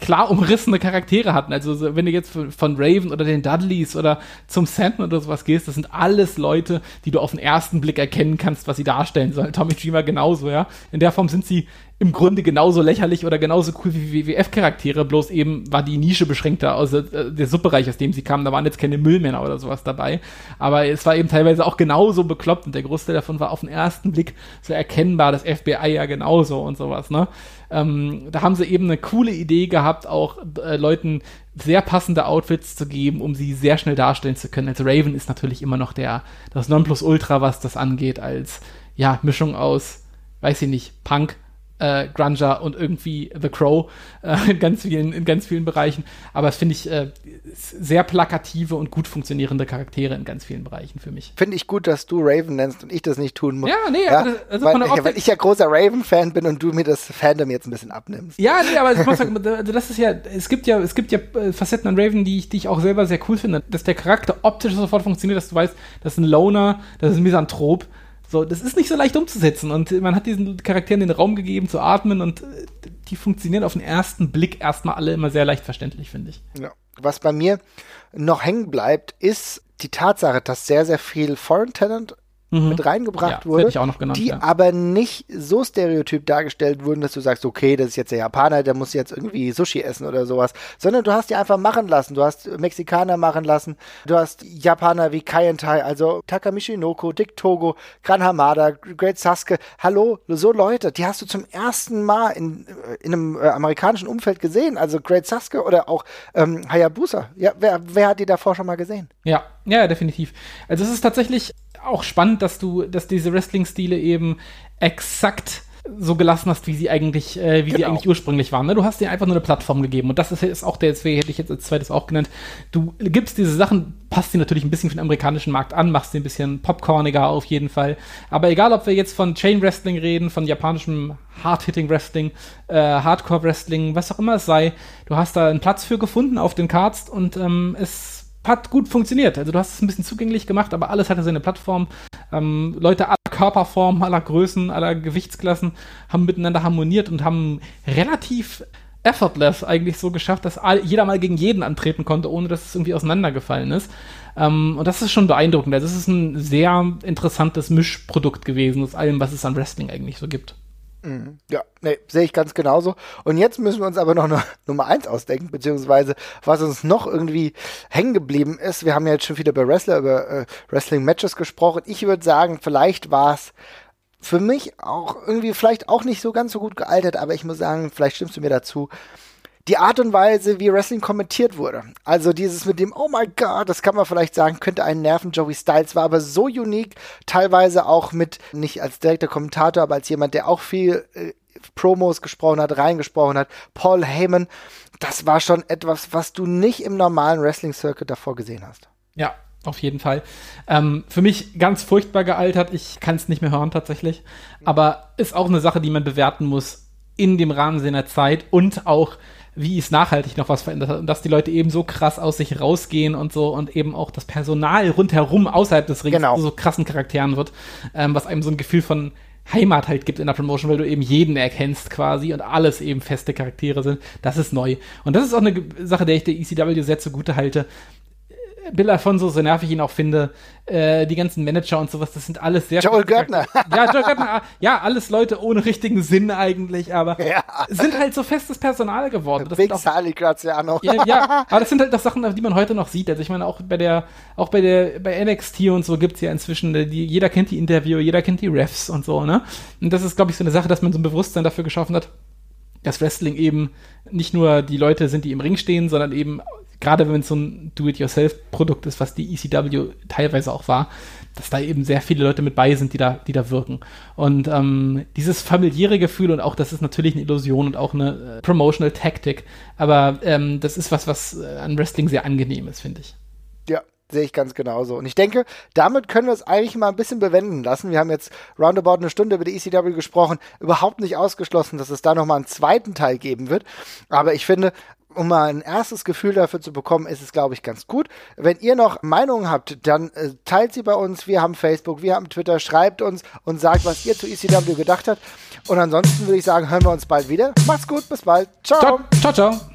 klar umrissene Charaktere hatten. Also so, wenn du jetzt von Raven oder den Dudleys oder zum Sandman oder sowas gehst, das sind alles Leute, die du auf den ersten Blick erkennen kannst, was sie darstellen sollen. Tommy Dreamer genauso, ja. In der Form sind sie im Grunde genauso lächerlich oder genauso cool wie WWF-Charaktere, bloß eben war die Nische beschränkter aus äh, der Suppereich, aus dem sie kamen. Da waren jetzt keine Müllmänner oder sowas dabei. Aber es war eben teilweise auch genauso bekloppt und der Großteil davon war auf den ersten Blick so erkennbar, das FBI ja genauso und sowas, ne? Ähm, da haben sie eben eine coole Idee gehabt, auch äh, Leuten sehr passende Outfits zu geben, um sie sehr schnell darstellen zu können. Also Raven ist natürlich immer noch der, das Nonplusultra, was das angeht, als ja, Mischung aus, weiß ich nicht, Punk, äh, Grunger und irgendwie The Crow äh, in, ganz vielen, in ganz vielen Bereichen. Aber es finde ich äh, sehr plakative und gut funktionierende Charaktere in ganz vielen Bereichen für mich. Finde ich gut, dass du Raven nennst und ich das nicht tun muss. Ja, nee, ja, also, also weil, ich, weil ich ja großer Raven-Fan bin und du mir das Fandom jetzt ein bisschen abnimmst. Ja, nee, aber ich muss sagen, also das ist ja, es gibt ja, es gibt ja äh, Facetten an Raven, die ich, die ich auch selber sehr cool finde, dass der Charakter optisch sofort funktioniert, dass du weißt, das ist ein Loner, das ist ein Misanthrop, so, das ist nicht so leicht umzusetzen und man hat diesen Charakteren den Raum gegeben zu atmen und äh, die funktionieren auf den ersten Blick erstmal alle immer sehr leicht verständlich, finde ich. Ja. Was bei mir noch hängen bleibt, ist die Tatsache, dass sehr, sehr viel Foreign Talent mhm. mit reingebracht ja, wurde, genannt, die ja. aber nicht so stereotyp dargestellt wurden, dass du sagst, okay, das ist jetzt der Japaner, der muss jetzt irgendwie Sushi essen oder sowas, sondern du hast die einfach machen lassen. Du hast Mexikaner machen lassen, du hast Japaner wie Kayentai, also Takamichi Noko, Dick Togo, Gran Hamada, Great Sasuke. Hallo, so Leute, die hast du zum ersten Mal in, in einem äh, amerikanischen Umfeld gesehen. Also Great Sasuke oder auch ähm, Hayabusa. Ja, wer, wer hat die davor schon mal gesehen? Ja, ja, definitiv. Also es ist tatsächlich auch spannend, dass du, dass diese Wrestling-Stile eben exakt so gelassen hast, wie sie eigentlich, äh, wie genau. sie eigentlich ursprünglich waren. Ne? Du hast dir einfach nur eine Plattform gegeben und das ist, ist auch der, deswegen hätte ich jetzt als zweites auch genannt. Du gibst diese Sachen, passt sie natürlich ein bisschen für den amerikanischen Markt an, machst sie ein bisschen popcorniger auf jeden Fall. Aber egal, ob wir jetzt von Chain Wrestling reden, von japanischem Hard-Hitting Wrestling, äh, Hardcore Wrestling, was auch immer es sei, du hast da einen Platz für gefunden auf den Cards und ähm, es hat gut funktioniert. Also du hast es ein bisschen zugänglich gemacht, aber alles hatte seine Plattform. Ähm, Leute aller Körperformen, aller Größen, aller Gewichtsklassen haben miteinander harmoniert und haben relativ effortless eigentlich so geschafft, dass all, jeder mal gegen jeden antreten konnte, ohne dass es irgendwie auseinandergefallen ist. Ähm, und das ist schon beeindruckend. Also es ist ein sehr interessantes Mischprodukt gewesen aus allem, was es an Wrestling eigentlich so gibt. Mhm. Ja, nee, sehe ich ganz genauso. Und jetzt müssen wir uns aber noch eine Nummer eins ausdenken, beziehungsweise was uns noch irgendwie hängen geblieben ist. Wir haben ja jetzt schon wieder über Wrestler, über äh, Wrestling-Matches gesprochen. Ich würde sagen, vielleicht war es für mich auch irgendwie vielleicht auch nicht so ganz so gut gealtert, aber ich muss sagen, vielleicht stimmst du mir dazu die Art und Weise, wie Wrestling kommentiert wurde. Also dieses mit dem, oh my God, das kann man vielleicht sagen, könnte einen nerven. Joey Styles war aber so unique, teilweise auch mit, nicht als direkter Kommentator, aber als jemand, der auch viel äh, Promos gesprochen hat, reingesprochen hat. Paul Heyman, das war schon etwas, was du nicht im normalen Wrestling-Circuit davor gesehen hast. Ja, auf jeden Fall. Ähm, für mich ganz furchtbar gealtert. Ich kann es nicht mehr hören tatsächlich. Aber ist auch eine Sache, die man bewerten muss in dem Rahmen seiner Zeit und auch wie es nachhaltig noch was verändert hat und dass die Leute eben so krass aus sich rausgehen und so und eben auch das Personal rundherum außerhalb des Rings genau. so krassen Charakteren wird, ähm, was einem so ein Gefühl von Heimat halt gibt in der Promotion, weil du eben jeden erkennst quasi und alles eben feste Charaktere sind. Das ist neu. Und das ist auch eine Sache, der ich der ECW sehr zugute halte, Bill Alfonso, so nervig ich ihn auch finde, äh, die ganzen Manager und sowas, das sind alles sehr. Joel Göttner. Ja, Joel Göttner. Ja, alles Leute ohne richtigen Sinn eigentlich, aber ja. sind halt so festes Personal geworden. Das Big Sally Graziano. Ja, ja, aber das sind halt auch Sachen, die man heute noch sieht. Also ich meine, auch bei der, auch bei der, bei NXT und so gibt's ja inzwischen, die, jeder kennt die Interview, jeder kennt die Refs und so, ne? Und das ist, glaube ich, so eine Sache, dass man so ein Bewusstsein dafür geschaffen hat, dass Wrestling eben nicht nur die Leute sind, die im Ring stehen, sondern eben gerade wenn es so ein Do-it-yourself-Produkt ist, was die ECW teilweise auch war, dass da eben sehr viele Leute mit bei sind, die da, die da wirken. Und ähm, dieses familiäre Gefühl und auch das ist natürlich eine Illusion und auch eine äh, Promotional Taktik, aber ähm, das ist was, was äh, an Wrestling sehr angenehm ist, finde ich. Ja, sehe ich ganz genauso. Und ich denke, damit können wir es eigentlich mal ein bisschen bewenden lassen. Wir haben jetzt roundabout eine Stunde über die ECW gesprochen. Überhaupt nicht ausgeschlossen, dass es da nochmal einen zweiten Teil geben wird. Aber ich finde, um mal ein erstes Gefühl dafür zu bekommen, ist es, glaube ich, ganz gut. Wenn ihr noch Meinungen habt, dann äh, teilt sie bei uns. Wir haben Facebook, wir haben Twitter. Schreibt uns und sagt, was ihr zu ECW gedacht habt. Und ansonsten würde ich sagen, hören wir uns bald wieder. Macht's gut, bis bald. Ciao. Ciao, ciao. ciao.